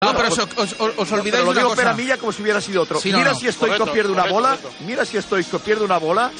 No, pero os, os, os olvidáis Pero lo digo. Peramilla como si hubiera sido otro. Sí, no, mira no. si Stoico pierde una correcto, bola, correcto. mira si Stoico pierde una bola,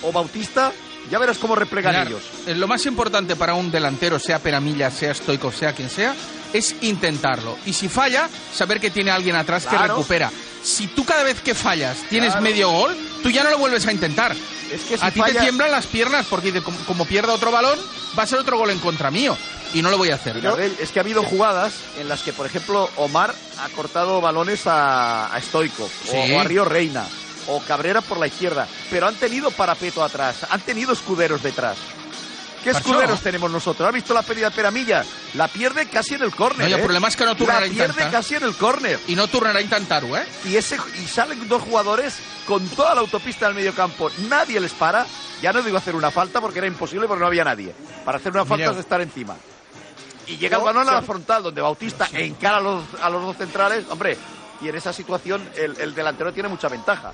o Bautista, ya verás cómo replegan Mirar, ellos. eh, lo más importante para un delantero, sea Peramilla, sea Stoico, sea quien sea, es intentarlo. Y si falla, saber que tiene alguien atrás que Claro. recupera. Si tú cada vez que fallas tienes Claro. medio gol, tú ya no lo vuelves a intentar. Es que si a ti falla- te tiemblan las piernas porque como pierda otro balón, va a ser otro gol en contra mío. Y no lo voy a hacer. Villarreal, es que ha habido jugadas en las que, por ejemplo, Omar ha cortado balones a, a Stoico, Sí. o, a Río Reina, o Cabrera por la izquierda, pero han tenido parapeto atrás, han tenido escuderos detrás. ¿Qué escuderos tenemos nosotros? ¿Has visto la pérdida de Peramilla? La pierde casi en el córner. No, el ¿eh? problema es que no La tornarà a pierde intentar. casi en el córner. Y no tornará a intentar-ho, ¿eh? y ese y salen dos jugadores con toda la autopista del medio campo. Nadie les para. Ya no digo hacer una falta porque era imposible porque no había nadie. Para hacer una falta Mireu. es de estar encima. Y llega el balón a la frontal donde Bautista encara a los, a los dos centrales. Hombre, y en esa situación el, el delantero tiene mucha ventaja.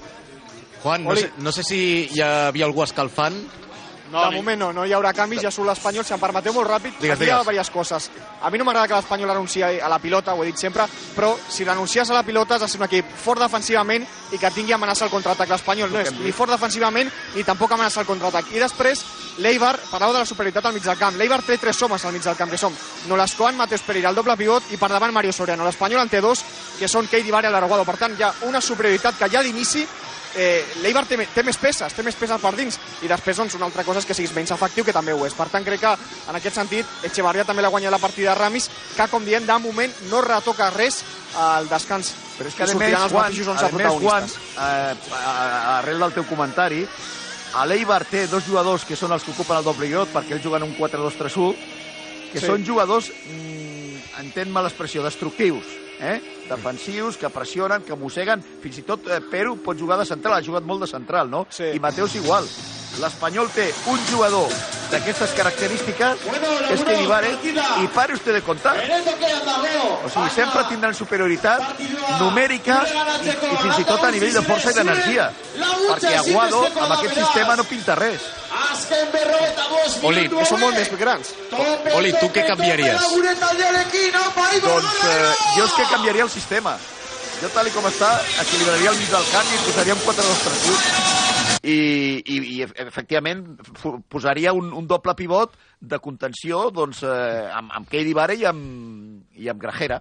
Juan, no sé, no sé si hi havia algú escalfant. No, de ni- moment no, no hi haurà canvis, ja surt l'Espanyol, si em permeteu molt ràpid, Digues, aquí hi ha digues. diverses coses. A mi no m'agrada que l'Espanyol renunciï a la pilota, ho he dit sempre, però si renuncies a la pilota has de ser un equip fort defensivament i que tingui amenaça al contraatac. L'Espanyol no és ni fort defensivament ni tampoc amenaça al contraatac. I després, l'Eibar, parlàveu de la superioritat al mig del camp, l'Eibar té tres homes al mig del camp, que som Nolascoan, Mateus Pereira, el doble pivot, i per davant Mario Soriano. L'Espanyol en té dos, que són Keidi Vare i l'Araguado. Per tant, hi ha una superioritat que ja d'inici eh, l'Eibar té, té més peces, té més peces per dins i després doncs, una altra cosa és que siguis menys efectiu que també ho és, per tant crec que en aquest sentit Echevarria també l'ha guanyat la partida a Ramis que com diem de moment no retoca res al descans Però és que, a més, els Juan, mateixos 11 a més, Juan eh, arrel del teu comentari, a l'Eibar té dos jugadors que són els que ocupen el doble guiot perquè ells juguen un 4-2-3-1, que Sí. són jugadors, mm, entén-me l'expressió, destructius, eh? Defensius, que pressionen, que mosseguen, fins i tot eh, Peru pot jugar de central, ha jugat molt de central, no? Sí. I Mateus igual. L'Espanyol té un jugador d'aquestes característiques, que és Kedi Vare, i pare usted de contar. O sigui, sempre tindran superioritat numèrica i, i fins i tot a nivell de força i d'energia. Perquè Aguado, amb aquest sistema, no pinta res. Oli, que són molt més grans Oli, tu què canviaries? Doncs eh, jo és que canviaria el sistema. Jo, tal i com està, equilibraria el mig del camp i posaria un 4-2-3-1. I, i, i ef- efectivament posaria un, un doble pivot de contenció doncs, eh, amb, amb Keidi Vare i amb, i amb Grajera.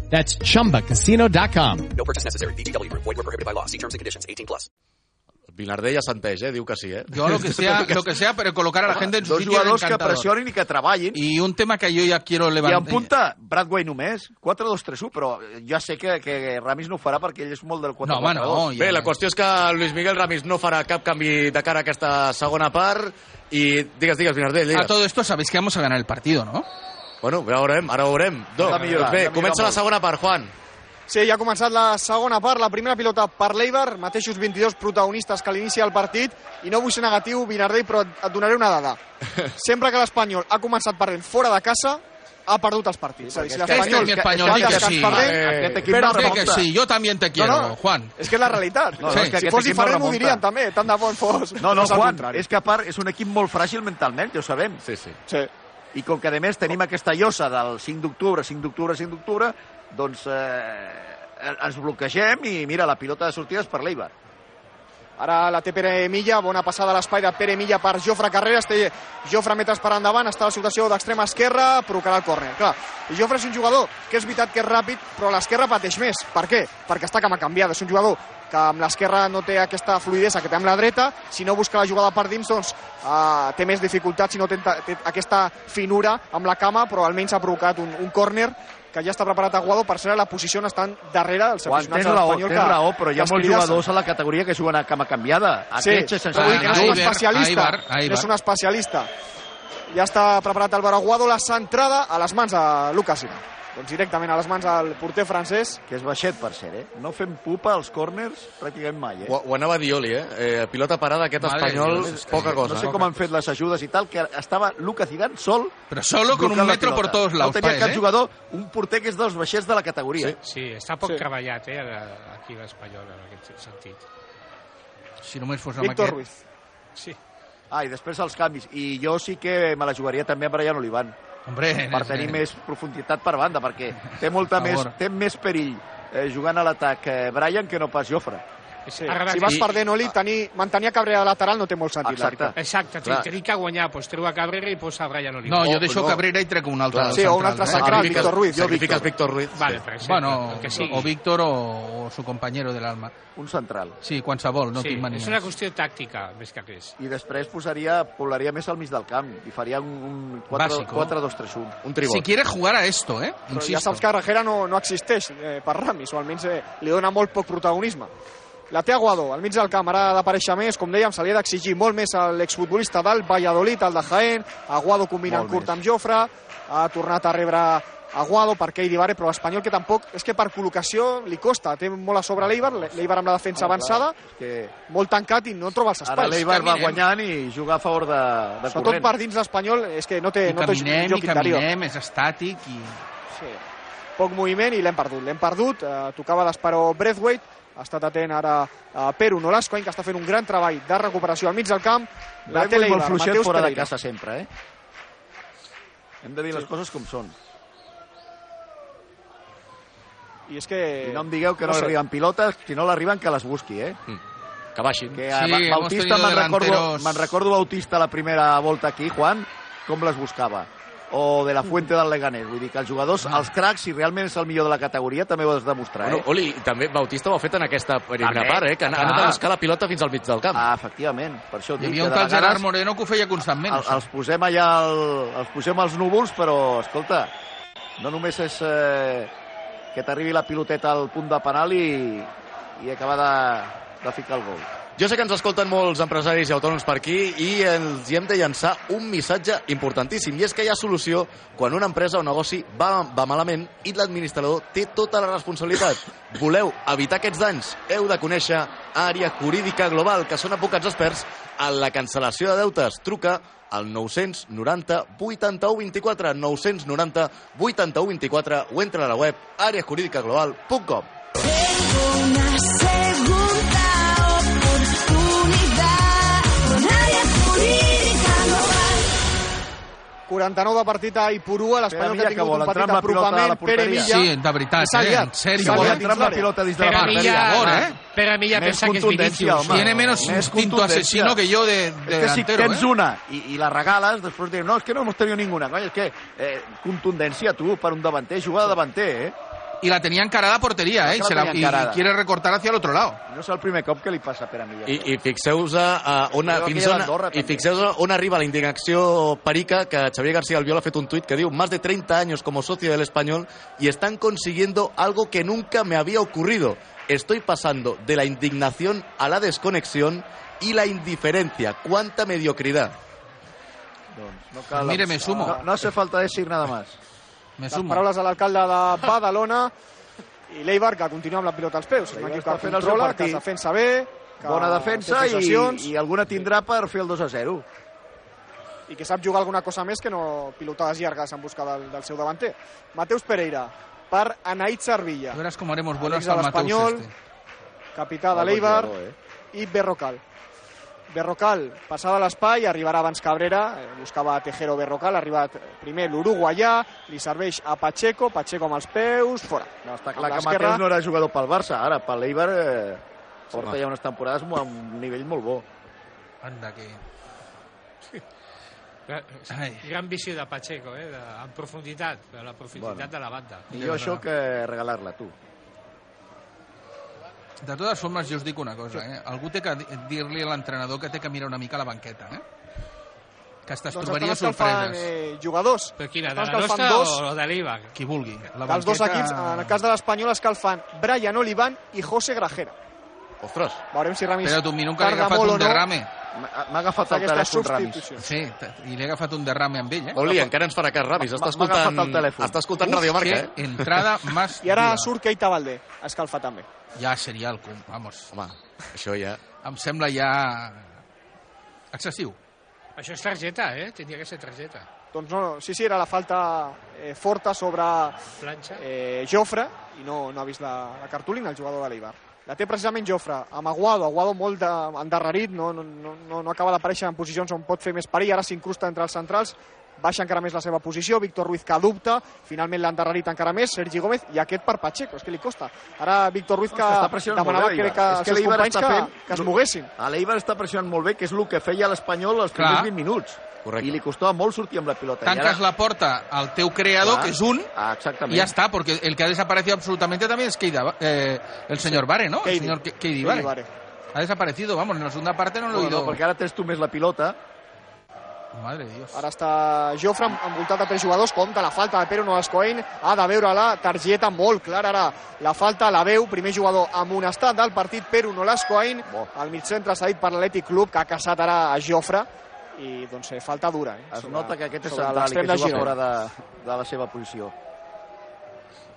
That's chumbacasino.com. No purchase necessary. VGW Group. Void were prohibited by law. See terms and conditions. 18 plus. Vilardell assenteix, eh? Diu que sí, eh? Yo lo que sea, lo que sea, pero colocar a la gente en su Dos sitio jugadors que encantador. pressionin i que treballin. Y un tema que yo ya quiero I en levantar. punta, Bradway només, 4-2-3-1, però ja sé que, que Ramis no ho farà perquè ell és molt del 4-4-2. No, home, no. Ja... Bé, la qüestió és que Luis Miguel Ramis no farà cap canvi de cara a aquesta segona part i digues, digues, Vinardell, A digues. todo esto sabéis que vamos a ganar el partido, ¿no? Bueno, ho veurem, ara ho veurem. Do, de millorar, doncs bé, comença la segona part, Juan. Sí, ja ha començat la segona part, la primera pilota per l'Eibar, mateixos 22 protagonistes que a l'inici del partit, i no vull ser negatiu, Vinardell, però et donaré una dada. Sempre que l'Espanyol ha començat perdent fora de casa, ha perdut els partits. Dir, si Este es va di que descans sí. perdent, Aquest equip però no que sí, yo también te quiero, No, no. Juan. És que és la realitat. No, no, Sí. és que Si fos equip no diferent ho dirien també, tant de bon fos. No, no, al Juan, és que a part és un equip molt fràgil mentalment, ja ho sabem. Sí, sí. Sí. I com que a més tenim aquesta llosa del 5 d'octubre, 5 d'octubre, 5 d'octubre, doncs eh, ens bloquegem i mira, la pilota de sortida és per l'Eibar. Ara la té Pere Milla, bona passada a l'espai de Pere Milla per Jofre Carreras, té Jofre metres per endavant, està a la situació d'extrema esquerra, provocarà el córner. Clar, Jofre és un jugador que és veritat que és ràpid, però l'esquerra pateix més. Per què? Perquè està cama canviada, és un jugador que amb l'esquerra no té aquesta fluidesa que té amb la dreta, si no busca la jugada per dins, doncs uh, té més dificultats, si no té, té aquesta finura amb la cama, però almenys ha provocat un, un córner que ja està preparat Aguado per ser a la posició on estan darrere els aficionats de l'Espanyol tens raó, però hi ha molts jugadors a la categoria que juguen a cama canviada. Sí, Aquests sense però vull dir que no és un Aibar, especialista. Aibar, Aibar. No és un especialista. Ja està preparat Álvaro Aguado, la centrada a les mans de Lucas Ira. Doncs directament a les mans del porter francès. Que és baixet, per ser, eh? No fem pupa als corners pràcticament mai, eh? Ho, ho anava a dir Oli, eh? eh pilota parada, aquest Madre espanyol, Dios, poca cosa. No sé com han fet les ajudes i tal, que estava Lucas Zidane sol Pero solo con un metro por todos lados. No tenia cap ¿eh? jugador, un porter que és dels baixets de la categoria. Sí, està poc Sí. treballat, eh, aquí l'Espanyol, en aquest sentit. Si només fos amb Víctor aquest. Ruiz. Sí. Ah, i després els canvis. I jo sí que me la jugaria també amb Brian Olivan, Hombre, per tenir més profunditat per banda, perquè té molta més, té més perill eh, jugant a l'atac eh, Brian que no pas Jofre. Sí. Si vas perdent Oli, tenir, mantenir Cabrera de lateral no té molt sentit. Exacte. Exacte, Clar. tenir que guanyar, doncs treu a Cabrera i posa Brian Oliver. No, jo Oh, deixo no. Cabrera i trec un altre. Clar. Sí, o un central, altre eh? central, Sacrifiques- Víctor Ruiz. Jo, Sacrifiques Víctor Ruiz. Vale, sí. per exemple, Bueno, el que sigui. o Víctor o, o su compañero del alma. Un central. Sí, qualsevol, no sí, tinc manies. és una qüestió tàctica, més que res. I després posaria, poblaria més al mig del camp i faria un, un 4, Bàsico. 4-2-3-1. Un tribot. Si quiere jugar a esto, eh? Però ja saps que Rajera no, no existeix eh, per Ramis, o almenys eh, li dona molt poc protagonisme. La té Aguado, al mig del camp, ara ha d'aparèixer més, com dèiem, se li ha d'exigir molt més a l'exfutbolista del Valladolid, el de Jaén, Aguado combinant Molt curt més. amb Jofre, ha tornat a rebre Aguado per Keidi Vare, però l'Espanyol que tampoc, és que per col·locació li costa, té molt a sobre l'Eibar, l'Eibar amb la defensa avançada, És que molt tancat i no troba els ara espais. l'Eibar va guanyant i jugar a favor de, de Sobretot corrent. per dins l'Espanyol, és que no té, I no té caminem, joc i interior. caminem, és estàtic i... Sí. Poc moviment i l'hem perdut. L'hem perdut, eh, tocava d'Esperó Breathwaite, ha estat atent ara a Peru Nolascoin, que està fent un gran treball de recuperació al mig del camp. La i molt l'Eibar, fluixet Mateus fora de casa sempre, eh? Hem de dir les coses com són. I és que... I no em digueu que no, no sé. arriben pilotes, si no l'arriben que les busqui, eh? Que baixin. Que Sí, Bautista me'n recordo, me'n recordo Bautista la primera volta aquí, Juan, com les buscava. O de la Fuente del Leganés. Vull dir que els jugadors, els cracs, si realment és el millor de la categoria, també ho has de demostrar, Bueno, eh? Oli, i també Bautista ho ha fet en aquesta primera També. part, eh? Que ha ha anat a buscar la pilota fins al mig del camp. Ah, efectivament. Per això Hi dic havia que un tal Gerard Moreno que ho feia constantment. el, els posem allà, el, els posem als núvols, però, escolta, no només és eh, que t'arribi la piloteta al punt de penal i, i acabar de, de ficar el gol. Jo sé que ens escolten molts empresaris i autònoms per aquí i els hi hem de llançar un missatge importantíssim i és que hi ha solució quan una empresa o negoci va, va malament i l'administrador té tota la responsabilitat. Voleu evitar aquests danys? Heu de conèixer Àrea Jurídica Global, que són advocats experts en la cancel·lació de deutes. Truca al 990 81 24 990 81 24 o entra a la web areajuridicaglobal.com Una segunda 49 de partit a Ipurua, l'Espanyol que ha tingut un entrar partit amb la pilota a la d'apropament, Pere. Milla. Sí, de veritat, eh? En sèrio, Vol eh? entrar amb la pilota dins de la a Per Milla, eh? per a Milla Més pensa que és Vinicius. home. Tiene menos Més instinto asesino que yo de, de Es que si delantero, tens eh? una i, i la regales, després dius, no, és que no hemos tenido ninguna. Coño, és que eh, contundència, tu, per un davanter, jugar de davanter, eh? Y la tenía encarada a portería, ¿eh? Y, se la- y encarada. quiere recortar hacia el otro lado. No és el primer cop que li passa a Pere Milla. I, i fixeu-vos a, Jo fins on, i fixeu on arriba la indignació perica que Xavier García Albiol ha fet un tuit que diu más de 30 años como socio del Español y están consiguiendo algo que nunca me había ocurrido. Estoy pasando de la indignación a la desconexión y la indiferencia. ¡Cuánta mediocridad! Doncs no cal... Mire, me sumo. No, no hace falta decir nada más. Me Les sumo. paraules de l'alcalde de Badalona i l'Eibar, que continua amb la pilota als peus. És un equip està que fent el seu controla, que es defensa bé, que Bona defensa i, i alguna tindrà per fer el 2 a 0. i que sap jugar alguna cosa més que no pilotades llargues en busca del, del seu davanter. Mateus Pereira per Anaït Servilla. Verás cómo haremos de al Mateus este. capità de l'Eibar eh? i Berrocal. Berrocal passava a l'espai, arribarà abans Cabrera, eh, buscava Tejero Berrocal, ha arribat primer l'uruguaià, li serveix a Pacheco, Pacheco amb els peus, fora. No, està clar que. Mateus no era jugador pel Barça, ara pel l'Eibar eh, porta home. ja unes temporades amb un nivell molt bo. Anda, que... Gran, Ai. gran visió de Pacheco, eh? De, en profunditat, de la profunditat Bueno. de la banda. Millor això que regalar-la, tu. De totes formes, jo us dic una cosa, eh? Algú té que di- dir-li a l'entrenador que té que mirar una mica la banqueta, eh? Que es Doncs trobaria sorpreses. eh, jugadors. Però quina, de la nostra dos, o de l'Eibar? Qui vulgui. La dels dos banqueta- equips, en el cas de l'Espanyol, escalfant Brian Olivan i José Grajera. Ostres, Veurem si Ramis Espera't un minut que tarda agafat molt o un no derrame. M'ha m'ha agafat fa el telèfon Ramis. Sí, i li he agafat un derrame amb ell, eh? Oli, encara ens farà cas Ramis. Està M'ha- m'ha agafat escoltant, el telèfon. està escoltant Uf, Radio Marca, eh? entrada más I ara surt Keita Valdé a escalfar també. Ja seria el cum, vamos. Home, això ja... Em sembla ja excessiu. Això és targeta, eh? Tindria que ser targeta. Doncs no, sí, sí, era la falta eh, forta sobre Planxa. eh, Jofre i no, no ha vist la, la cartolina el jugador de l'Eibar. La té precisament Jofre, amb Aguado, Aguado molt de, endarrerit, no, no, no, no- no acaba d'aparèixer en posicions on pot fer més perill, ara s'incrusta entre els centrals, baixa encara més la seva posició, Víctor Ruiz que dubta, finalment l'ha endarrerit encara més, Sergi Gómez, i aquest per Pacheco, és que li costa. Ara Víctor Ruiz que, pressionant demanava bé, crec que. És que seus l'Eibar companys està que, fent- que es moguessin. L'Eibar està pressionant molt bé, que és el que feia l'Espanyol els primers Clar. 20 minuts. Correcte. I li costava molt sortir amb la pilota. Tanques I la porta al teu creador, Clar. que es un, Ah, exactament. y ya está, porque el que ha desaparecido absolutamente también es Keida, eh, el señor Vare, ¿no? El Keidi. señor Ke- Keidi Keidi Vare. Vare. Ha desaparecido, vamos, en la segunda parte no lo he oído. perquè ara tens tu més la pilota. Madre de Dios. Ara està Jofre envoltat de tres jugadors, compta la falta de Pere Nolascoain, ha de veure la targeta molt clara ara. La falta la veu, primer jugador amonestat del partit, Pere Nolascoain, Bo. al mig centre cedit per l'Atlètic Club, que ha caçat ara a Jofre, i doncs eh, falta dura. Eh, Es sobre- nota que aquest és central i que juga fora de, de la seva posició.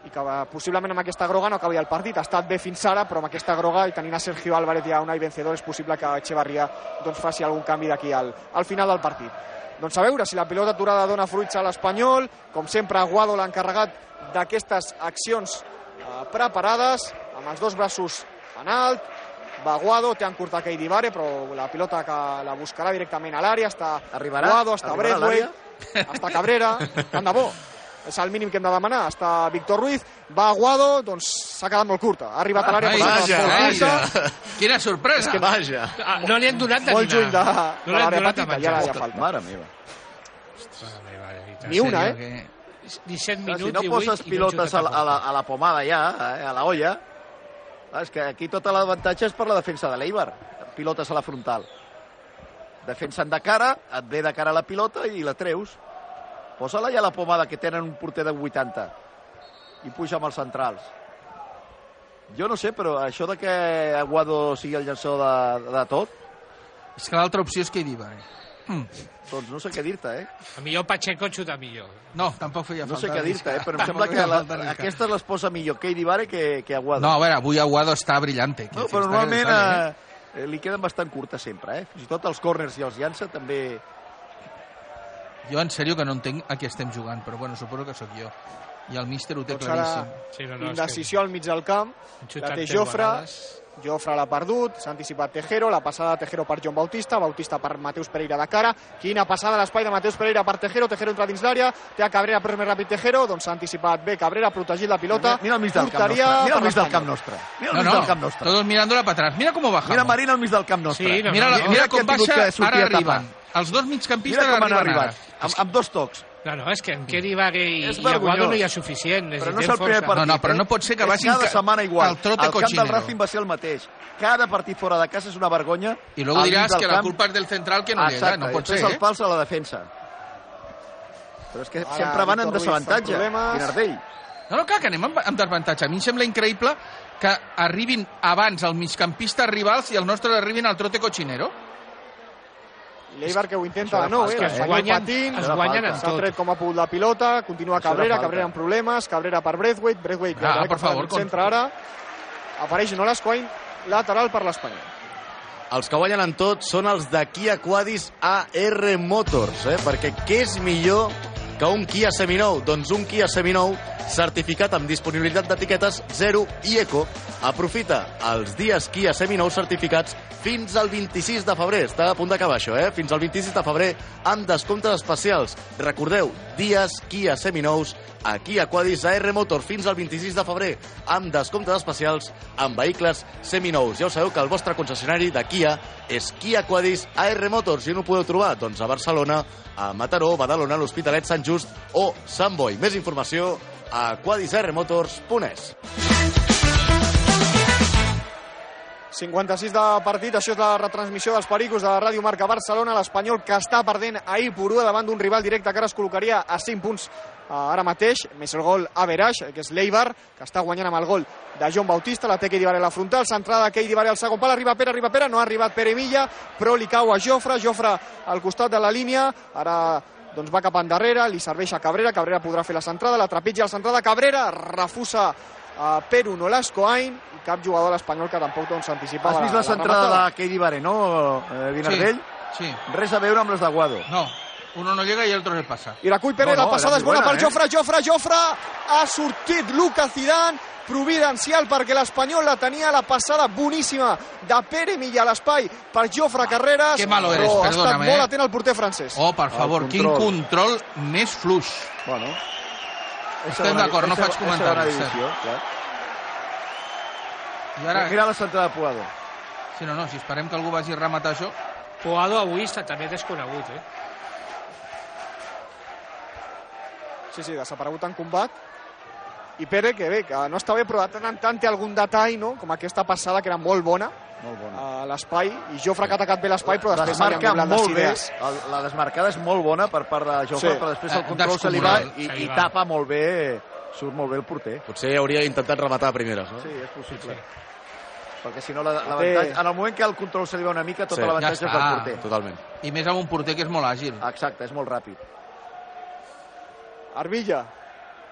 i que eh, possiblement amb aquesta groga no acabi el partit. Ha estat bé fins ara, però amb aquesta groga i tenint a Sergio Álvarez ja una i vencedor és possible que Echevarria doncs, faci algun canvi d'aquí al, al final del partit. Doncs a veure si la pilota aturada dona fruits a l'Espanyol. Com sempre, Aguado l'ha encarregat d'aquestes accions eh, preparades, amb els dos braços en alt. Va Aguado, té encurtat Keidi Vare, però la pilota que la buscarà directament a l'àrea. Està Arribarà? Aguado, està Breathwaite, està Cabrera, tant de bo. És el mínim que hem de demanar. Està Víctor Ruiz, va Aguado, doncs s'ha quedat molt curta. Ha arribat a l'àrea, però s'ha vaja, quedat molt vaja. curta. Quina sorpresa. Que vaja. Ah, no li han donat de Molt lluny de, no de l'àrea petita, ja, ja falta. Mare meva. Mare meva. Ni una, eh? serio, 17 Clar, minuts, si no 18, poses pilotes a la, a, la, a la pomada ja, eh, a la olla, és que aquí tot l'avantatge és per la defensa de l'Eibar. Pilotes a la frontal. Defensen de cara, et ve de cara la pilota i la treus. Posa-la ja la pomada, que tenen un porter de 80. I puja amb els centrals. Jo no sé, però això de que Aguado sigui el llançador de, de tot, És que l'altra opció és Keidi Vare. Mm. doncs no sé què dir-te, eh? A millor Pacheco xuta millor. No, tampoc feia No sé falta què dir-te, eh? però em sembla que la, falta aquestes les posa millor Keidi Vare que, que Aguado. No, a veure, avui Aguado està brillante. No, però normalment eh, eh, li queden bastant curtes sempre, eh? Fins i tot els corners i els llança també... Jo en sèrio que no entenc a què estem jugant, però bueno, suposo que sóc jo. I el míster ho té Doncs ara claríssim. Sí, no, no, indecisió al mig del camp. La té Jofre, vegades. Jofre l'ha perdut, s'ha anticipat Tejero, la passada de Tejero per John Bautista, Bautista per Mateus Pereira de cara, quina passada a l'espai de Mateus Pereira per Tejero, Tejero entra dins l'àrea, té a Cabrera però és més ràpid Tejero, doncs s'ha anticipat bé Cabrera, protegit la pilota, Mira al mig del camp nostre. Mira al per mig del camp nostre. Mira al No, mig no, del camp nostre. todos mirándola para atrás. Mira cómo bajamos. Mira Marín al mig del camp nostre. Sí, Mira, mira, mira ha com baixa, ara arriben. Els dos migcampistes Mira com han arribat. Amb, amb dos tocs. No, no, és que en Keri Vague i, És i Aguado no hi ha suficient. Però no és el primer força. partit. No, no, però eh? no pot ser que És vagin cada ca- setmana igual. al trote el camp del cochinero. Racing va ser el mateix. Cada partit fora de casa és una vergonya. Y luego del que la camp- culpa es del central que no llega. Exacte, No i pot ser, el eh? fals a la defensa. Però és que Ara, sempre van en desavantatge. Guinardell. No, no, clar, que anem amb, amb desavantatge. A mi em sembla increïble que arribin abans el migcampista rivals i el nostre arribin al trote cochinero. L'Eibar que ho intenta de era nou, eh? Es guanyen, patint, es guanyen en s'ha tot. tret com a put la pilota, continua Cabrera. Cabrera amb problemes, Cabrera per Breathwaite, Breathwaite Ah, per que fa favor, centre ara, apareix Nolas Coin, lateral per l'Espanyol. els que guanyen en tot són els de Kia Quadis AR Motors, eh? perquè què és millor que un Kia seminou? Doncs un Kia seminou certificat amb disponibilitat d'etiquetes 0 i Eco. Aprofita els dies Kia seminous certificats fins al 26 de febrer. Està a punt d'acabar això, eh? Fins al 26 de febrer amb descomptes especials. Recordeu, dies Kia seminous a Kia Quadis AR Motor fins al 26 de febrer amb descomptes especials amb vehicles seminous. Ja ho sabeu que el vostre concessionari de Kia és Kia Quadis AR Motors i on ho podeu trobar? Doncs a Barcelona, a Mataró, Badalona, l'Hospitalet, Sant Just o Sant Boi. Més informació a quadisrmotors.es. 56 de partit, això és la retransmissió dels Pericos de la Ràdio Marca Barcelona, l'Espanyol que està perdent ahir por 1 davant d'un rival directe que ara es col·locaria a 5 punts ara mateix, més el gol Averaix, que és l'Eibar, que està guanyant amb el gol de John Bautista, la té Keidi Varela frontal, centrada Keidi Varela al segon pal, arriba Pere, arriba Pere, no ha arribat Pere Milla, però li cau a Jofre, Jofre al costat de la línia, ara doncs va cap endarrere, li serveix a Cabrera, Cabrera podrà fer la centrada, la trepitja la centrada, Cabrera refusa a Peru Nolasco Ain, i cap jugador de l'Espanyol que tampoc doncs, s'anticipa. Has vist la centrada de Keidi Bare, no, eh, Vinardell? Sí, sí. Res a veure amb les de Guado. No, uno no llega y el otro se pasa. I la cull Pere, No, no, la passada és bona molt per bona, Jofre, Jofre, Jofre, ha sortit Lucas Zidane, providencial perquè l'Espanyol la tenia la passada boníssima de Pere Milla a l'espai per Jofre Carreras, que malo eres, però ha estat perdóname, molt eh. atent el porter francès. Oh, per favor, quin control més fluix. Bueno. Estem d'acord, no faig comentaris, divisió, clar. I ara, Mira la centrada de Puado. si no, no, si esperem que algú vagi a rematar això... Puado avui està també desconegut, eh? Sí, sí, desaparegut en combat. I Pere, que bé, que no està bé, però de tant en tant té algun detall, no? com aquesta passada, que era molt bona, Molt bona. a l'espai, i Jofre que ha atacat bé l'espai, però després Desmarca li han les molt bé, la desmarcada és molt bona per part de Jofre, Sí. però després Eh, el control se li va i, se i tapa molt bé, surt molt bé el porter. Potser hauria intentat rematar a primeres, no? Sí, és possible. Perquè si no, la- l'avantatge... En el moment que el control se li va una mica, tota Sí. l'avantatge Ja és del porter. Totalment. I més amb un porter que és molt àgil. Exacte, és molt ràpid. Arbilla,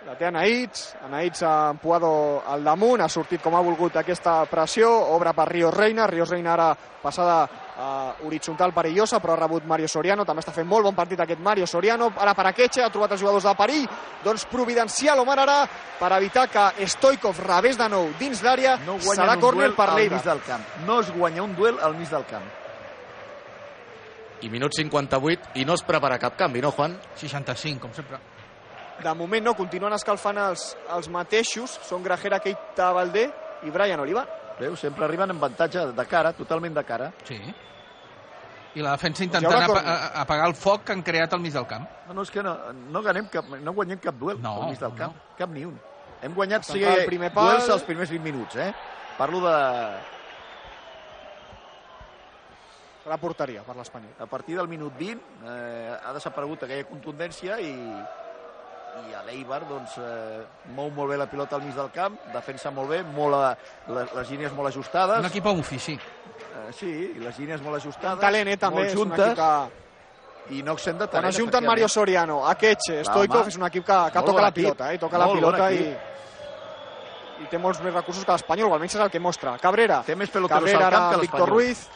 la té Anaïts, Anaïts ha Puado al damunt, ha sortit com ha volgut aquesta pressió, obre per Ríos Reina, Ríos Reina ara passada uh, horitzontal perillosa, però ha rebut Mario Soriano, també està fent molt bon partit aquest Mario Soriano, ara per Akeche, ha trobat els jugadors de perill, doncs providencial Omar ara per evitar que Stoikov rebés de nou dins l'àrea, No serà un córner per l'Eibar. del camp. No es guanya un duel al mig del camp. I minut 58 i no es prepara cap canvi, no, Juan? 65, com sempre. De moment no, continuen escalfant els, els mateixos, són Grajera, Keita Valdé i Brian Oliva. Veus? Sempre arriben en avantatge de cara, totalment de cara. Sí. I la defensa hi intentant haurà apa córner. a- apagar el foc que han creat al mig del camp. No, no, és que no, no, ganem cap, no guanyem cap duel No, al mig del no. camp. Cap ni un. Hem guanyat sí, Central, primer pal. duels als primers 20 minuts, eh? Parlo de... La porteria per l'Espanyol. A partir del minut 20 eh, ha desaparegut aquella contundència i, i a l'Eibar doncs, eh, mou molt bé la pilota al mig del camp, defensa molt bé, molt a, les, les línies molt ajustades. Un equip amb ofici. Eh, sí, i les línies molt ajustades. Talent, eh, també, molt és un juntes, equip que... i no accent de Quan talent. es junten Mario. Soriano, Akeche, Stoikov, és un equip que, que toca la equip. pilota, eh? toca la Molt bon pilota i, i té molts més recursos que l'Espanyol, o almenys és el que mostra. Cabrera, Té més peloteros Cabrera al camp que Víctor. Ruiz,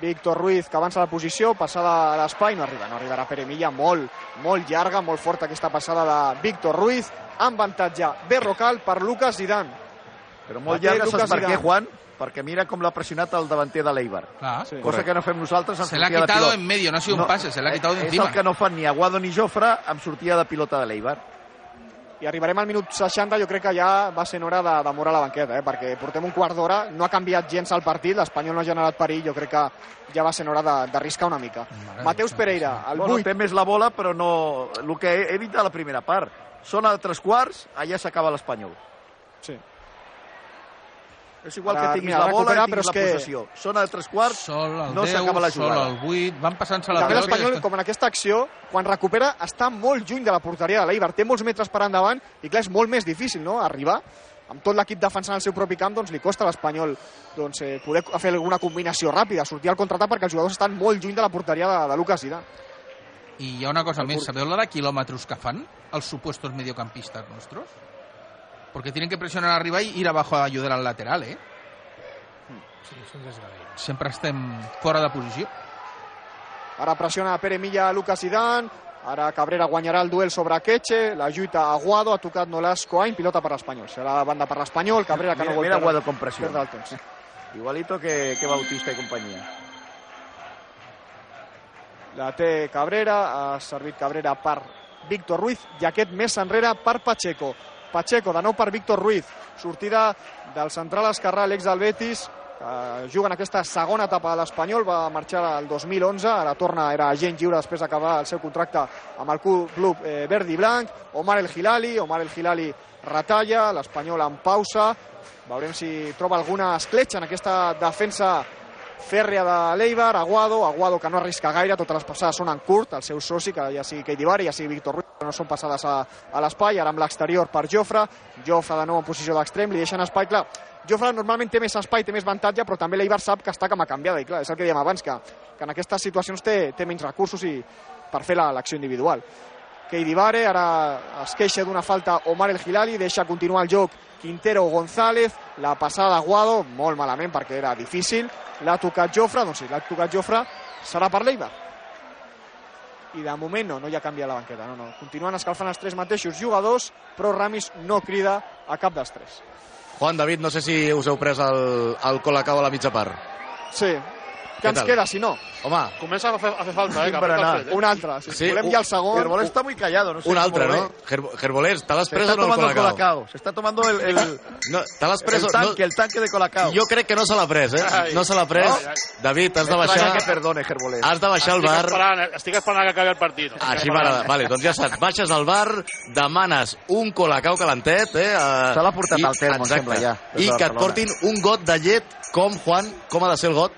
Víctor Ruiz que avança la posició, passada a l'espai, no arriba, no arribarà Pere Milla, molt, molt llarga, molt forta aquesta passada de Víctor Ruiz, amb avantatge Berrocal per Lucas Zidane. Però molt La llarga, saps per què. Juan? Perquè mira com l'ha pressionat el davanter de l'Eibar. Clar. Sí. Cosa que no fem nosaltres en Se l'ha sortida de quitado pilota. en medio, no ha sido un pase, se l'ha quitado de És el que no fan ni Aguado ni Jofre amb sortida de pilota de l'Eibar. I arribarem al minut 60, jo crec que ja va ser hora de, de moure la banqueta, eh? perquè portem un quart d'hora, no ha canviat gens el partit, l'Espanyol no ha generat perill, jo crec que ja va ser hora de- d'arriscar una mica. Mare Mateus Pereira, el Bueno, 8, té més la bola, però no... El que he dit a la primera part. Són a tres quarts, allà s'acaba l'Espanyol. sí. És igual que tinguis mira, la bola i tinguis però la és que- possessió. Són a tres quarts, Sol al no 10, s'acaba la sol jugada. al 8, van passant-se la pelota. i l'Espanyol, com en aquesta acció, quan recupera, està molt lluny de la porteria de l'Eibar. Té molts metres per endavant i, clar, és molt més difícil no? arribar. Amb tot l'equip defensant el seu propi camp, doncs li costa a l'Espanyol doncs, eh, poder fer alguna combinació ràpida, sortir al contraatac perquè els jugadors estan molt lluny de la porteria de, de Lucas Zidane. I hi ha una cosa El més, curt. ¿sabeu la de kilómetros que fan els supuestos mediocampistas nuestros? Porque tienen que presionar arriba y ir abajo a ayudar al lateral, ¿eh? Sí, és un desgavell. Sempre estem fora de posició. Ara pressiona Pere Milla Lucas Zidane, ara Cabrera guanyarà el duel sobre Queche, la lluita a Aguado, ha tocat Nolasco Ain, pilota per l'Espanyol. Serà banda per l'Espanyol, Cabrera que Mira, no vol mira Aguado con temps. Igualito que, que Bautista y compañía. La té Cabrera, ha servit Cabrera per Víctor Ruiz i aquest més enrere per Pacheco. Pacheco, de nou per Víctor Ruiz. Sortida del central esquerrà, l'ex del Betis, que juga en aquesta segona etapa de l'Espanyol, va marxar el 2011, ara torna, era agent lliure després d'acabar el seu contracte amb el club, eh, verd i blanc. Omar El Hilali, Omar El Hilali retalla, l'Espanyol en pausa. Veurem si troba alguna escletxa en aquesta defensa fèrrea de l'Eibar, Aguado, Aguado que no arrisca gaire, totes les passades són en curt, el seu soci, que ja sigui Keidi Bari, ja sigui Víctor Ruiz, no són passades a, a l'espai, ara amb l'exterior per Jofre, Jofre de nou en posició d'extrem, li deixen espai, clar, Jofre normalment té més espai, té més avantatge, però també l'Eibar sap que està com a canviada, i clar, és el que dèiem abans, que, que en aquestes situacions té, té menys recursos i per fer la- l'acció individual. Keidi Bare, ara es queixa d'una falta Omar El Hilali, deixa continuar el joc Quintero González, la passada Aguado, molt malament perquè era difícil, l'ha tocat Jofre, doncs sí, l'ha tocat Jofre, serà per l'Eibar. I de moment no, no hi ha canvi a la banqueta, no, no. Continuen escalfant els tres mateixos jugadors, però Ramis no crida a cap dels tres. Juan David, no sé si us heu pres el, el Colacao a la mitja part. Sí. Què ens tal? queda, si no? Home, Comença a fer, a fer falta, eh? fred, eh? Un altre. Si Sí, volem un- ja el segon... Herbol está muy callado, no sé un altre, no? ve. Gerbo- Gerbolers, te l'has Se pres está o no el tomando el Colacao? colacao. Se está tomando el, el, No, te l'has pres el tanque, no? el tanque de colacao. Jo crec que no se l'ha pres, eh? Ai. No se l'ha pres. No? David, has de baixar, que perdone, Gerbolés. has de baixar al bar. esperant, estic esperant que acabi el partit. Estic Així m'agrada. Vale, doncs ja saps, baixes al bar, demanes un colacao calentet, eh? eh, Se l'ha portat al termo, sembla, ja, I que et portin un got de llet com, Juan, com ha de ser el got?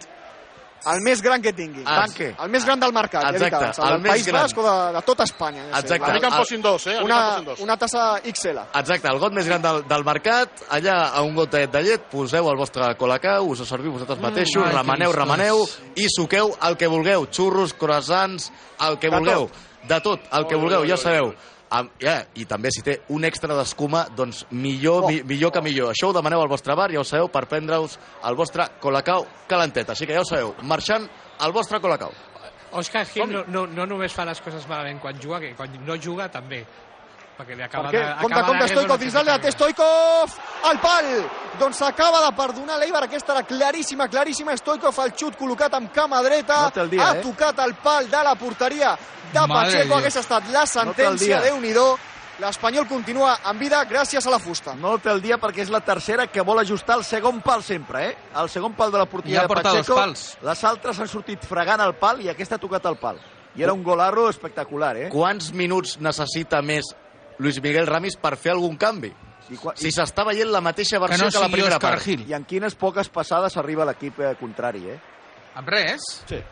El més gran que tingui. Ah, Tanque. El més gran del mercat, ja Exacte, abans. el El, més País gran. Basc o de, de tota Espanya. ja sé. Exacte. A mi que em El- posin dos, eh? Una, dos. una tassa XL. Exacte, el got més gran del, del mercat, allà a un gotet de llet, poseu el vostre colacao, us ho serviu vosaltres mateixos, ai, que remeneu, remeneu, i suqueu el que vulgueu, xurros, croissants, el que De vulgueu. De tot, el que Oi, vulgueu, oi, ja oi, sabeu. Am, ja, I també si té un extra d'escuma, doncs millor, Oh. mi, millor que millor. Això ho demaneu al vostre bar, ja ho sabeu, per prendre-us el vostre colacao calentet. Així que ja ho sabeu, marxant el vostre colacao. Òscar Gil no, no, no només fa les coses malament quan juga, que quan no juga també. Perquè li acaba Per què? de... Compte, acaba compte, de- Stoikov dins l'àrea, té Stoikov! Al pal! Doncs s'acaba de perdonar l'Eibar, aquesta era claríssima, claríssima. Stoikov al xut col·locat amb cama dreta, No dia, ha eh? tocat el pal de la porteria de Madre Pacheco, hagués estat la sentència, dia. déu nhi L'Espanyol continua en vida gràcies a la fusta. No té el dia perquè és la tercera que vol ajustar el segon pal sempre, eh? El segon pal de la porteria Ja de Pacheco. pals. Les altres han sortit fregant el pal i aquesta ha tocat el pal. I era un golarro espectacular, eh? Quants minuts necessita més Luis Miguel Ramis per fer algun canvi? I, qua- Si s'està veient la mateixa Que versió no que, la primera Òscar part. Gil. I en quines poques passades arriba l'equip eh, contrari, eh? Amb res, Sí.